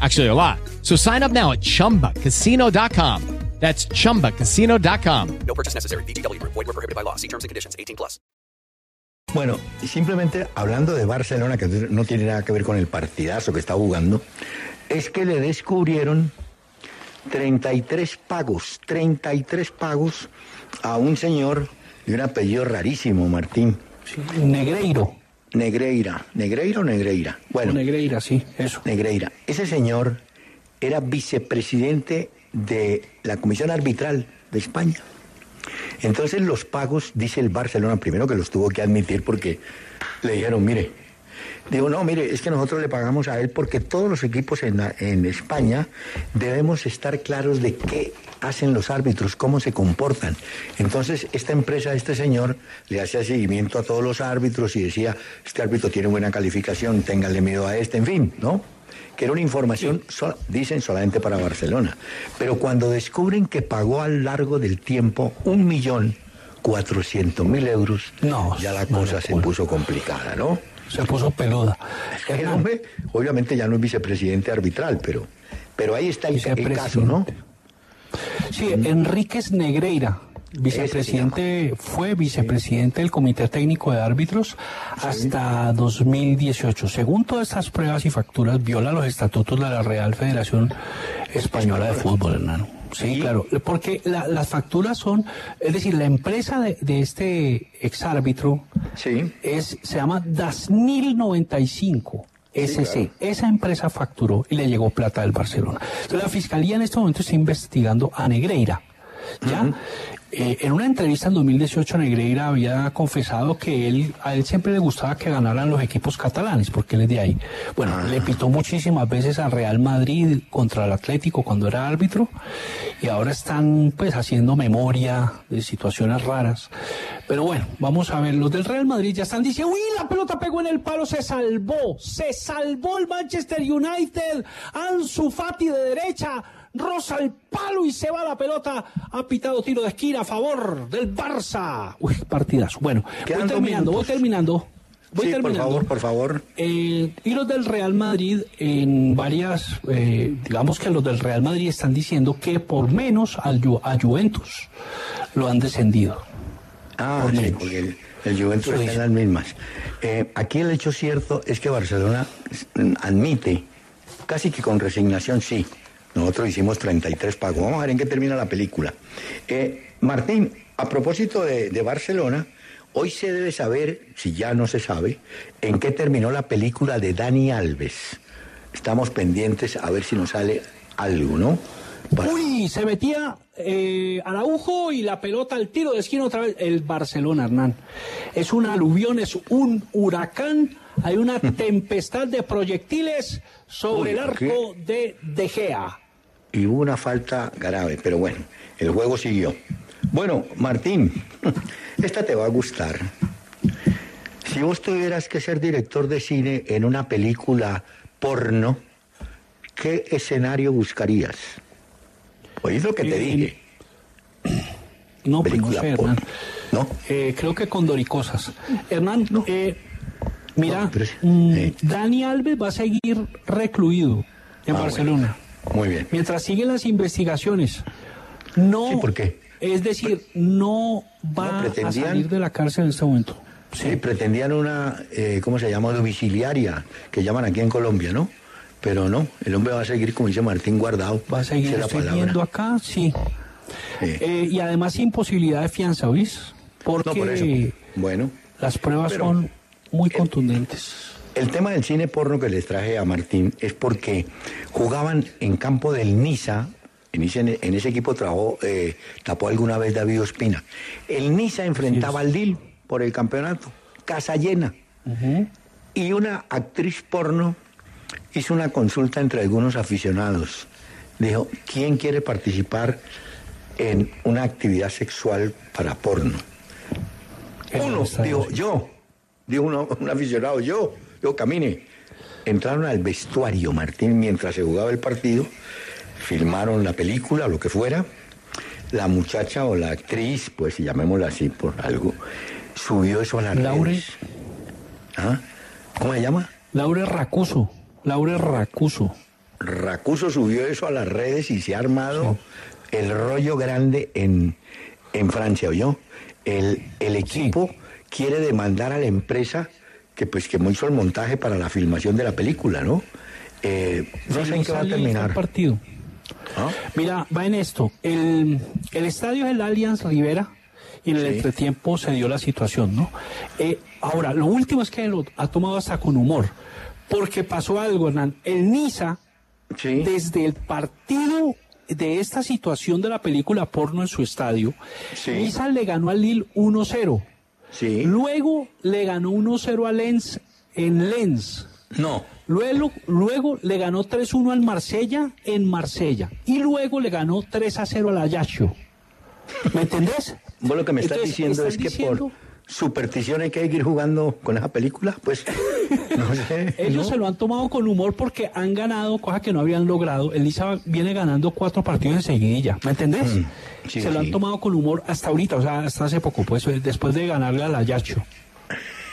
Actually, a lot. So sign up now at chumbacasino.com. That's chumbacasino.com. No purchase necessary. VGW Group. Void were prohibited by law. See terms and conditions. 18 plus. Bueno, simplemente hablando de Barcelona, que no tiene nada que ver con el partidazo que está jugando, es que le descubrieron 33 pagos, 33 pagos a un señor de un apellido rarísimo, Martín. Negreiro. Negreira, Negreira o Negreira. Bueno, Negreira, sí, eso. Negreira. Ese señor era vicepresidente de la Comisión Arbitral de España. Entonces los pagos, dice el Barcelona, primero que los tuvo que admitir porque le dijeron, mire, digo, no, mire, es que nosotros le pagamos a él porque todos los equipos en, la- en España debemos estar claros de qué hacen los árbitros, cómo se comportan. Entonces esta empresa, este señor, le hacía seguimiento a todos los árbitros y decía, este árbitro tiene buena calificación, ténganle miedo a este, en fin, ¿no? que era una información, so- dicen solamente para Barcelona. Pero cuando descubren que pagó a lo largo del tiempo un millón cuatrocientos mil euros, ya la cosa se puso complicada, ¿no? Se puso peluda. El hombre, obviamente ya no es vicepresidente arbitral, pero, pero ahí está el, el caso, ¿no? Sí, Enríquez Negreira, vicepresidente, fue vicepresidente del Comité Técnico de Árbitros hasta 2018. Según todas estas pruebas y facturas, viola los estatutos de la Real Federación Española de Fútbol, hermano. Sí, claro, porque la- las facturas son, es decir, la empresa de, de este exárbitro es, se llama Dasnil 95. SC, esa empresa facturó y le llegó plata del Barcelona. Entonces la fiscalía en este momento está investigando a Negreira. ¿Ya? Eh, en una entrevista en 2018 Negreira había confesado que él, a él siempre le gustaba que ganaran los equipos catalanes, porque él es de ahí. Bueno, le pitó muchísimas veces al Real Madrid contra el Atlético cuando era árbitro, y ahora están pues haciendo memoria de situaciones raras. Pero bueno, vamos a ver, los del Real Madrid ya están diciendo, uy, la pelota pegó en el palo, se salvó, se salvó el Manchester United, Ansu Fati de derecha, roza el palo y se va la pelota. Ha pitado tiro de esquina a favor del Barça. Uy, partidazo. Bueno, voy Quedan terminando, voy terminando. Voy Sí, por terminando. favor, por favor. Eh, y los del Real Madrid, en varias, eh, digamos que los del Real Madrid están diciendo que por menos al Ju- a Juventus lo han descendido. Ah, sí, porque el, el Juventus está en las mismas. Eh, aquí el hecho cierto es que Barcelona admite, casi que con resignación, sí. Nosotros hicimos 33 pagos. Vamos a ver en qué termina la película. Eh, Martín, a propósito de, de Barcelona, hoy se debe saber, si ya no se sabe, en qué terminó la película de Dani Alves. Estamos pendientes a ver si nos sale algo, ¿no? Uy, se metía eh, Araujo y la pelota al tiro de esquina otra vez. El Barcelona, Hernán. Es un aluvión, es un huracán. Hay una tempestad de proyectiles sobre Uy, el arco de De Gea. Y hubo una falta grave, pero bueno, el juego siguió. Bueno, Martín, esta te va a gustar. Si vos tuvieras que ser director de cine en una película porno, ¿qué escenario buscarías? ¿Oís lo que te Eh, dije? No, pues no sé, Hernán. ¿No? Eh, creo que con Doricosas. Hernán, eh, mira, mm, Dani Alves va a seguir recluido en Ah, Barcelona. Muy bien. Mientras siguen las investigaciones. No. ¿por qué? Es decir, no va a salir de la cárcel en este momento. Sí, pretendían una, eh, ¿cómo se llama? Domiciliaria, que llaman aquí en Colombia, ¿no? Pero no, el hombre va a seguir, como dice Martín Guardado. Va a seguir viendo acá, sí. Eh, y además sin posibilidad de fianza, ¿oís? Porque No, por eso. Bueno. las pruebas Pero- son muy contundentes. El tema del cine porno que les traje a Martín es porque jugaban en campo del Niza. En ese, en ese equipo trabajó, eh, tapó alguna vez David Ospina. El Niza enfrentaba al DIL por el campeonato, casa llena. Y una actriz porno hizo una consulta entre algunos aficionados. Dijo, ¿quién quiere participar en una actividad sexual para porno? Uno, digo, yo. Dijo uno- un aficionado, yo. Yo camine. Entraron al vestuario, Martín, mientras se jugaba el partido. Filmaron la película, lo que fuera. La muchacha o la actriz, pues llamémosla así por algo, subió eso a las Laure. redes. ¿Ah? ¿Cómo se llama? Laure Racuso. Laure Racuso. Racuso subió eso a las redes y se ha armado el rollo grande en, en Francia, ¿oyó? El, el equipo quiere demandar a la empresa que pues que hizo el montaje para la filmación de la película, ¿no? Eh, no sé en qué va a terminar. El partido. Mira, va en esto. El, el estadio es el Allianz Rivera y en el entretiempo se dio la situación, ¿no? Eh, ahora, lo último es que lo ha tomado hasta con humor, porque pasó algo, Hernán. El Niza, desde el partido de esta situación de la película porno en su estadio, Niza le ganó al Lille 1-0. Luego le ganó 1-0 a Lens en Lens. No. Luego, luego le ganó 3-1 al Marsella en Marsella. Y luego le ganó 3-0 al Ajaccio. ¿Me entendés? Vos lo que me estás Entonces, diciendo están es que por superstición hay que ir jugando con esa película, pues no sé. Ellos ¿no? se lo han tomado con humor porque han ganado, cosa que no habían logrado. El Niza viene ganando cuatro partidos en seguidilla, ¿me entendés? Mm, sí, se lo han tomado con humor hasta ahorita, o sea, hasta hace poco, pues después de ganarle al Ayacho.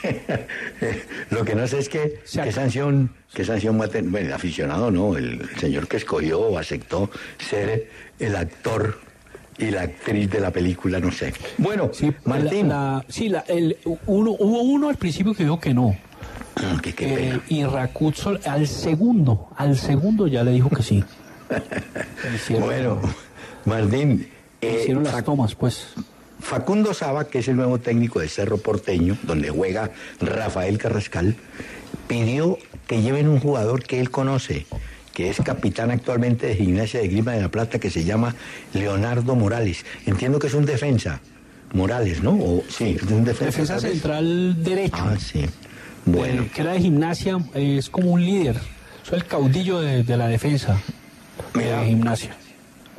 Lo que no sé es que, qué sanción, qué sanción va a tener, bueno, el aficionado no, el, señor que escogió o aceptó ser el actor y la actriz de la película, no sé. Bueno, Martín. La- la- sí, la- el, uno, hubo uno al principio que dijo que no. Ah, qué, Eh, y Rakutso al segundo, al segundo ya le dijo que sí. Bueno, Martín. eh, Hicieron las tomas, pues. Facundo Saba, que es el nuevo técnico de Cerro Porteño, donde juega Rafael Carrascal, pidió que lleven un jugador que él conoce, que es capitán actualmente de Gimnasia de Grima de la Plata, que se llama Leonardo Morales. Entiendo que es un defensa. Morales, ¿no? O, sí, es un defensa. Defensa central derecho. Ah, sí. Bueno. Eh, que era de gimnasia, es como un líder. Es el caudillo de, de la defensa de gimnasia.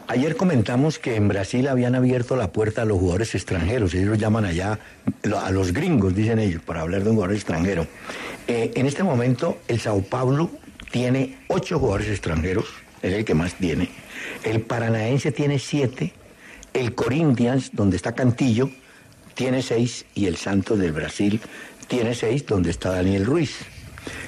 Ayer comentamos que en Brasil habían abierto la puerta a los jugadores extranjeros. Ellos llaman allá a los gringos, dicen ellos, para hablar de un jugador extranjero. Eh, en este momento, el Sao Paulo tiene ocho jugadores extranjeros, es el que más tiene. El Paranaense tiene siete. El Corinthians, donde está Cantillo, tiene seis. Y el Santos del Brasil tiene seis, donde está Daniel Ruiz.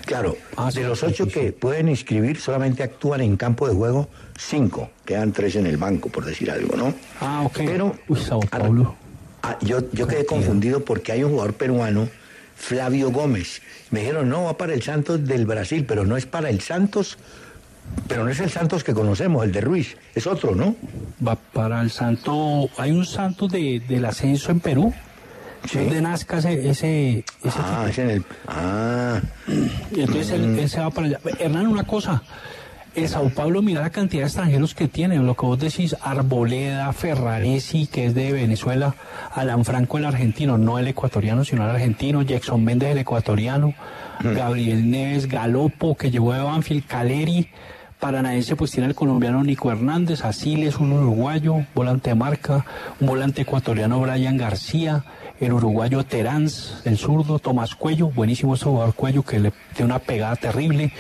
Claro, de los ocho que pueden inscribir, solamente actúan en campo de juego cinco. Quedan tres en el banco, por decir algo, ¿no? Ah, ok. Pero Uy, Sao Paulo. Ah, yo, yo quedé confundido porque hay un jugador peruano, Flavio Gómez. Me dijeron, no, va para el Santos del Brasil, pero no es para el Santos, pero no es el Santos que conocemos, el de Ruiz, es otro, ¿no? Va para el santo. Hay un santo de, del ascenso en Perú. De Nazca ese. ese, ese Ah, es en el... Ah. Entonces él, él se va para allá. Hernán, una cosa. El Sao Paulo, mira la cantidad de extranjeros que tiene. Lo que vos decís, Arboleda, Ferraresi, que es de Venezuela, Alan Franco, el argentino, no el ecuatoriano, sino el argentino, Jackson Méndez, el ecuatoriano, Gabriel Neves, Galopo, que llegó de Banfield, Caleri. Paranaense pues tiene el colombiano Nico Hernández, Asiles, un uruguayo, volante de marca, un volante ecuatoriano Brian García, el uruguayo Teráns, el zurdo, Tomás Cuello, buenísimo este jugador Cuello que le tiene una pegada terrible.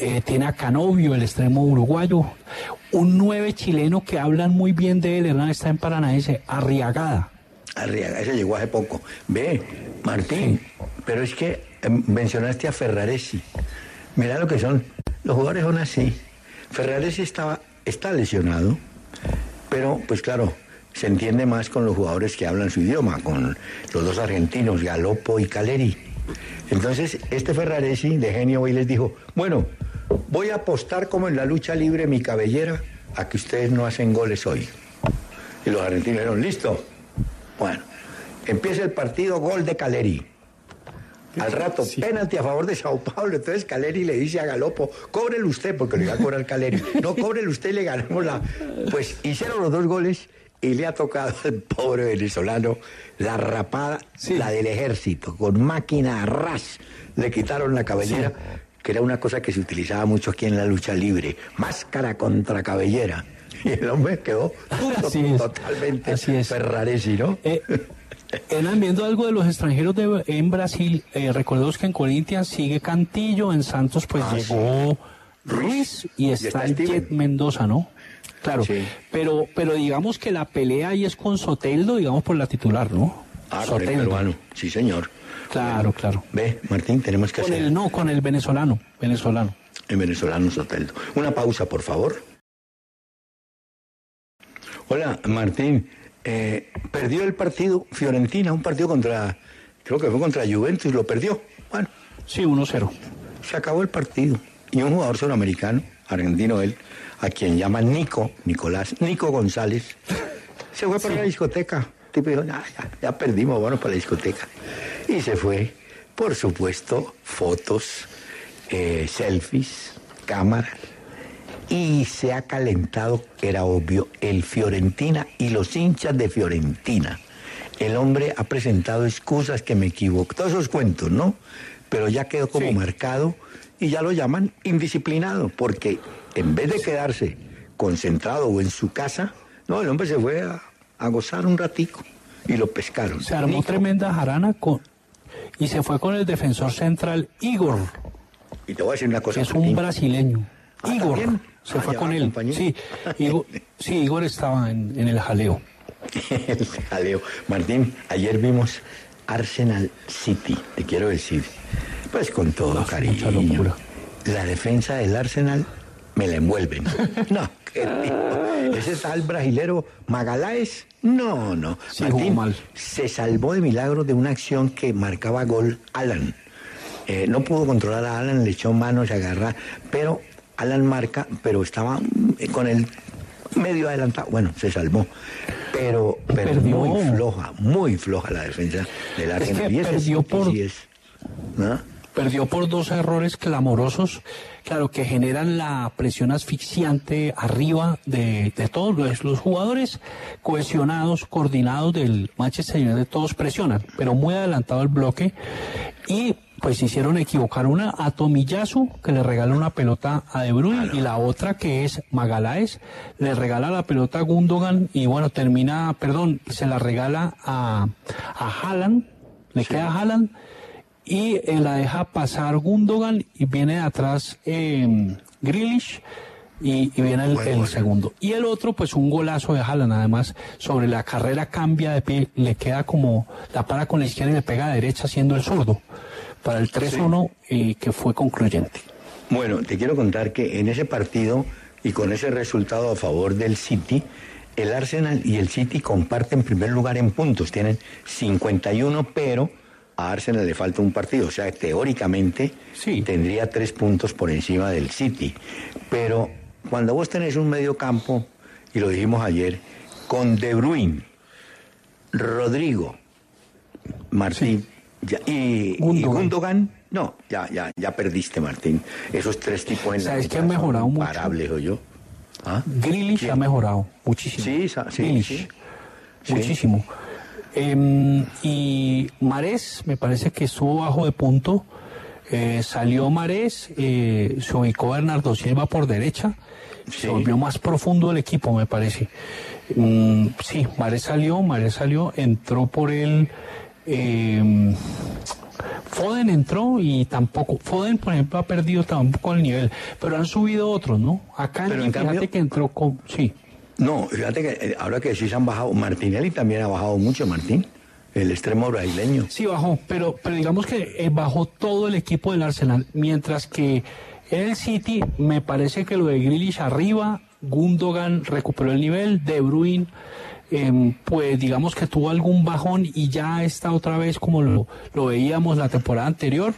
Eh, tiene a Canovio, el extremo uruguayo. Un nueve chileno que hablan muy bien de él, Hernán, está en Paranaense, Arriagada. Arriaga, ese llegó hace poco. Ve, Martín, pero es que eh, mencionaste a Ferraresi. Mira lo que son. Los jugadores son así. Ferraresi estaba, está lesionado, pero pues claro, se entiende más con los jugadores que hablan su idioma, con los dos argentinos, Galopo y Caleri. Entonces, este Ferraresi de genio hoy les dijo, bueno, voy a apostar como en la lucha libre mi cabellera a que ustedes no hacen goles hoy. Y los argentinos dijeron, listo. Bueno, empieza el partido, gol de Caleri. Al rato, penalti a favor de Sao Paulo. Entonces Caleri le dice a Galopo, cóbrele usted, porque le va a cobrar Caleri. No, cóbrele usted y le ganamos la. Pues hicieron los dos goles y le ha tocado al pobre venezolano la rapada, la del ejército, con máquina a ras. Le quitaron la cabellera, que era una cosa que se utilizaba mucho aquí en la lucha libre. Máscara contra cabellera. Y el hombre quedó Así es. totalmente Ferraresi, ¿no? Hernán, viendo algo de los extranjeros de- en Brasil, eh, recordemos que en Corinthians sigue Cantillo, en Santos pues Ah, llegó Ruiz y está, el Jet Mendoza, ¿no? Claro, pero, pero digamos que la pelea ahí es con Soteldo, digamos por la titular, ¿no? Ah, con el peruano, sí señor. Claro, claro. Ve, Martín, tenemos que Con hacer. el, no, con el venezolano, venezolano. en Venezolano Soteldo. Una pausa, por favor. Hola, Martín. Eh, perdió el partido Fiorentina, un partido contra, creo que fue contra Juventus, lo perdió. Bueno. Sí, 1-0. Se acabó el partido. Y un jugador sudamericano, argentino él, a quien llaman Nico, Nicolás, Nico González, se fue para la discoteca. El tipo dijo, "Nah, ya, ya perdimos, bueno, para la discoteca. Y se fue, por supuesto, fotos, eh, selfies, cámaras. Y se ha calentado, era obvio, el Fiorentina y los hinchas de Fiorentina. El hombre ha presentado excusas que me equivoco. Todos esos cuentos, ¿no? Pero ya quedó como marcado y ya lo llaman indisciplinado, porque en vez de quedarse concentrado o en su casa, no, el hombre se fue a, a gozar un ratico y lo pescaron. Se armó tremenda jarana con, y se fue con el defensor central Igor, Y te voy a decir una cosa. que es un brasileño. Ah, Igor ¿también? se Ah, fue con él. Sí, Igor, sí, Igor estaba en, en el jaleo. El jaleo. Martín, ayer vimos Arsenal City, te quiero decir. Pues con todo cariño. La defensa del Arsenal me la envuelven. No, qué. Ese tal brasilero Magaláes, no, no. Sí, Martín jugó mal. se salvó de milagro de una acción que marcaba gol Alan. Eh, no pudo controlar a Alan, le echó manos, se agarra, pero Alan marca, pero estaba mm, con el medio adelantado. Bueno, se salvó. Pero, pero Perdió. muy floja, muy floja la defensa del Arsenal. que perdió por-. Perdió por dos errores clamorosos, claro, que generan la presión asfixiante arriba de, de todos los, los jugadores cohesionados, coordinados del Manchester United, todos presionan, pero muy adelantado el bloque y pues hicieron equivocar una a Tomiyasu, que le regala una pelota a De Bruyne, y la otra que es Magaláes, le regala la pelota a Gundogan y bueno, termina, perdón, se la regala a, a Haaland, le queda a Haaland y eh, la deja pasar Gundogan y viene de atrás eh, Grealish y, y viene el, el segundo. Y el otro, pues un golazo de Haaland, además, sobre la carrera cambia de pie, le queda como la para con la izquierda y le pega a derecha haciendo el zurdo. Para el 3-1 eh, que fue concluyente. Bueno, te quiero contar que en ese partido y con ese resultado a favor del City, el Arsenal y el City comparten primer lugar en puntos, tienen 51, pero a Arsenal le falta un partido, o sea, teóricamente tendría tres puntos por encima del City. Pero cuando vos tenés un medio campo, y lo dijimos ayer, con De Bruyne, Rodrigo, Martín ya- y, y Gundogan, no, ya, ya, ya perdiste, Martín. Esos tres tipos en la ¿Sabes qué ha mitad son mejorado mucho? imparables, ¿o yo? ¿Ah? Grealish ha mejorado muchísimo. Sí, sí, Grealish, sí. Sí. Muchísimo. Em, y Marés me parece que estuvo bajo de punto. Eh, salió Marés, eh, se ubicó Bernardo Silva por derecha. Se volvió más profundo el equipo, me parece. Mm, sí, Marés salió, Marés salió, entró por él. em, Foden entró y tampoco, Foden por ejemplo ha perdido tampoco el nivel, pero han subido otros, ¿no? Acá Pero en en fíjate cambio- que entró con, sí, No, fíjate que eh, ahora que sí se han bajado, Martinelli también ha bajado mucho, Martín, el extremo brasileño. Sí, bajó, pero, pero digamos que eh, bajó todo el equipo del Arsenal, mientras que el City me parece que lo de Grealish arriba, Gundogan recuperó el nivel, De Bruyne, em, pues digamos que tuvo algún bajón y ya está otra vez como lo, lo veíamos la temporada anterior.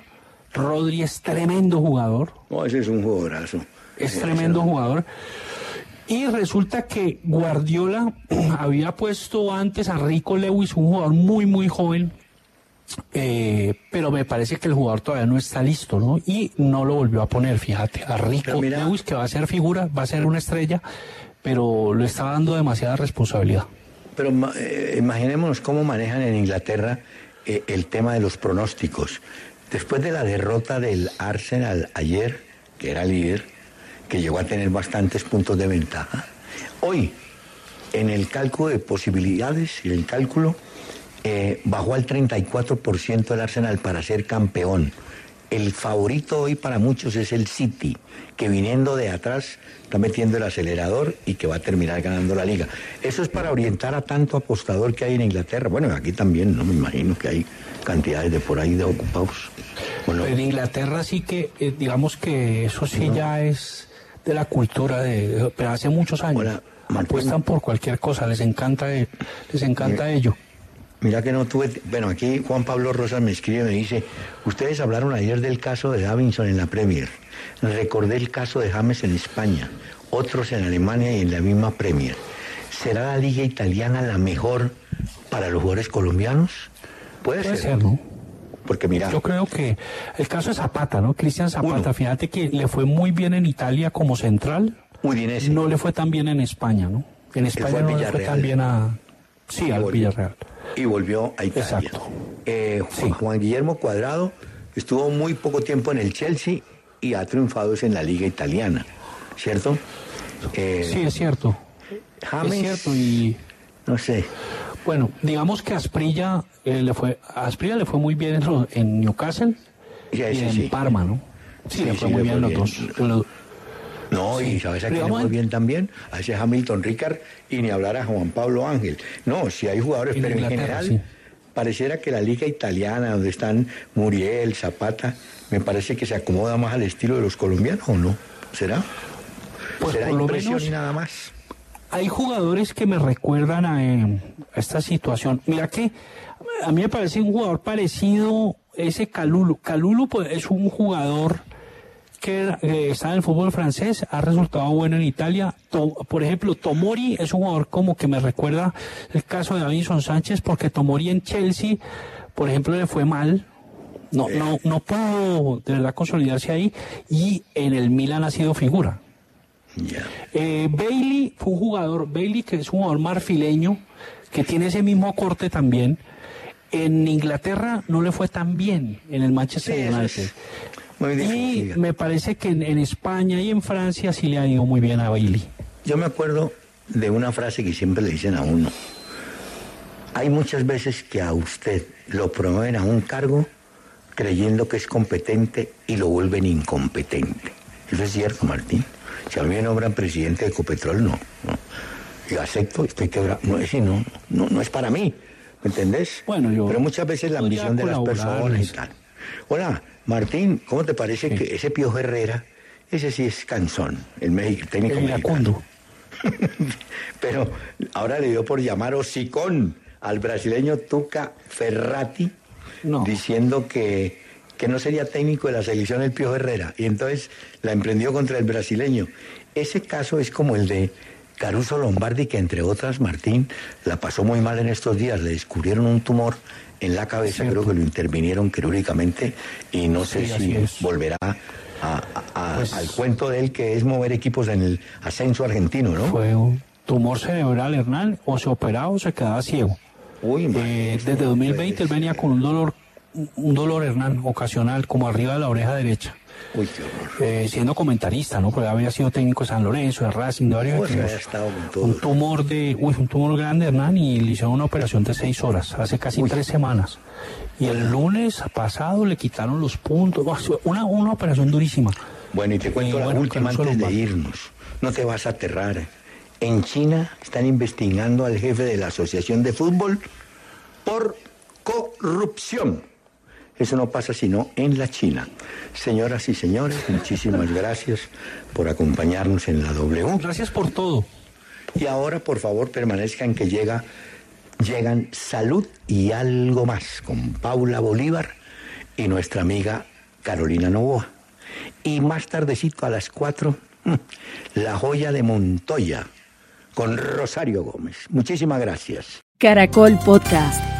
Rodri es tremendo jugador, No, ese es un jugadorazo. es Ese- tremendo jugador. Y resulta que Guardiola había puesto antes a Rico Lewis, un jugador muy, muy joven, eh, pero me parece que el jugador todavía no está listo, ¿no? Y no lo volvió a poner, fíjate, a Rico Lewis, que va a ser figura, va a ser una estrella, pero le estaba dando demasiada responsabilidad. Pero eh, imaginémonos cómo manejan en Inglaterra eh, el tema de los pronósticos. Después de la derrota del Arsenal ayer, que era líder, que llegó a tener bastantes puntos de ventaja, hoy, en el cálculo de posibilidades y el cálculo, eh, bajó al 34% el Arsenal para ser campeón. el favorito hoy para muchos es el City, que viniendo de atrás está metiendo el acelerador y que va a terminar ganando la liga. Eso es para orientar a tanto apostador que hay en Inglaterra. Bueno, aquí también, no me imagino que hay cantidades de por ahí de ocupados. Bueno, En Inglaterra sí que, eh, digamos que eso sí ya es de la cultura de, pero hace muchos años. Apuestan por cualquier cosa, les encanta, eh, les encanta Mira. ello. Mira que no tuve. Bueno, aquí Juan Pablo Rosas me escribe y me dice: Ustedes hablaron ayer del caso de Davinson en la Premier. Recordé el caso de James en España, otros en Alemania y en la misma Premier. ¿Será la liga italiana la mejor para los jugadores colombianos? Puede, Puede ser. ser, ¿no? Porque mira, Yo creo que el caso de Zapata, ¿no? Cristian Zapata, fíjate que le fue muy bien en Italia como central. Udinese. No le fue tan bien en España, ¿no? En España no le fue tan bien a... Sí, Y al volvió. Villarreal. y volvió a Italia. Eh, Juan, Juan Guillermo Cuadrado estuvo muy poco tiempo en el Chelsea y ha triunfado en la liga italiana, ¿cierto? Eh, Sí, es cierto. James, Es cierto y... No sé. Bueno, digamos que Asprilla eh, le fue... A Asprilla le fue muy bien en, en Newcastle y en sí. Parma, ¿no? Sí, Sí, le fue sí, muy le bien fue los bien. dos. Los- No, y sabes a quién le fue bien también, a ese Hamilton Ricard y ni hablar a Juan Pablo Ángel. No, si hay jugadores, En pero en general pareciera que la liga italiana, donde están Muriel, Zapata, me parece que se acomoda más al estilo de los colombianos, ¿o no? ¿Será? Pues ¿Será impresión menos- y nada más? Hay jugadores que me recuerdan a, eh, a esta situación. Mira que a mí me parece un jugador parecido ese Calulu. Calulu pues, es un jugador que eh, está en el fútbol francés, ha resultado bueno en Italia. Por ejemplo, Tomori es un jugador como que me recuerda el caso de Davinson Sánchez, porque Tomori en Chelsea, por ejemplo, le fue mal. No, no, no pudo de verdad consolidarse ahí y en el Milan ha sido figura. Eh, Bailey fue un jugador, Bailey que es un jugador marfileño, que tiene ese mismo corte también. En Inglaterra no le fue tan bien en el Manchester Sí, United. es muy Y me parece que en, en España y en Francia sí le ha ido muy bien a Bailey. Yo me acuerdo de una frase que siempre le dicen a uno. Hay muchas veces que a usted lo promueven a un cargo creyendo que es competente y lo vuelven incompetente. Eso es cierto, Martín. Si a mí me nombran presidente de Ecopetrol, no. no. Y acepto, estoy quebrado. No, ese no, no, no es para mí. ¿Me entendés? Bueno, yo Pero muchas veces la ambición de las personas y tal. Hola, Martín, ¿cómo te parece que ese Pío Herrera, ese sí es cansón, el, México, el técnico El mexicano? Pero ahora le dio por llamar hocicón al brasileño Tuca Ferrati, diciendo que, que no sería técnico de la selección el Pío Herrera. Y entonces la emprendió contra el brasileño. Ese caso es como el de Caruso Lombardi, que entre otras, Martín, la pasó muy mal en estos días. Le descubrieron un tumor en la cabeza, creo que lo intervinieron quirúrgicamente y no sé Sí, si es. volverá a- a- a- al cuento de él que es mover equipos en el ascenso argentino, ¿no? Fue un tumor cerebral, Hernán, o se operaba o se quedaba ciego. Eh, desde 2020 él venía con un dolor, un dolor, Hernán, ocasional, como arriba de la oreja derecha. Uy, qué horror. Eh, siendo comentarista, ¿no? Porque había sido técnico de San Lorenzo, de Racing, de varios Pues, equipos. Un tumor de, uy, un tumor grande, Hernán, y le hicieron una operación de seis horas, hace casi tres semanas. Y el lunes pasado le quitaron los puntos, una, una operación durísima. Bueno, y te cuento la bueno, última antes de irnos. No te vas a aterrar. En China están investigando al jefe de la Asociación de Fútbol por corrupción. Eso no pasa sino en la China. Señoras y señores, muchísimas gracias por acompañarnos en la W. Gracias por todo. Y ahora, por favor, permanezcan que llega, llegan salud y algo más con Paula Bolívar y nuestra amiga Carolina Novoa. Y más tardecito a las cuatro, mm, la joya de Montoya con Rosario Gómez. Muchísimas gracias. Caracol Podcast.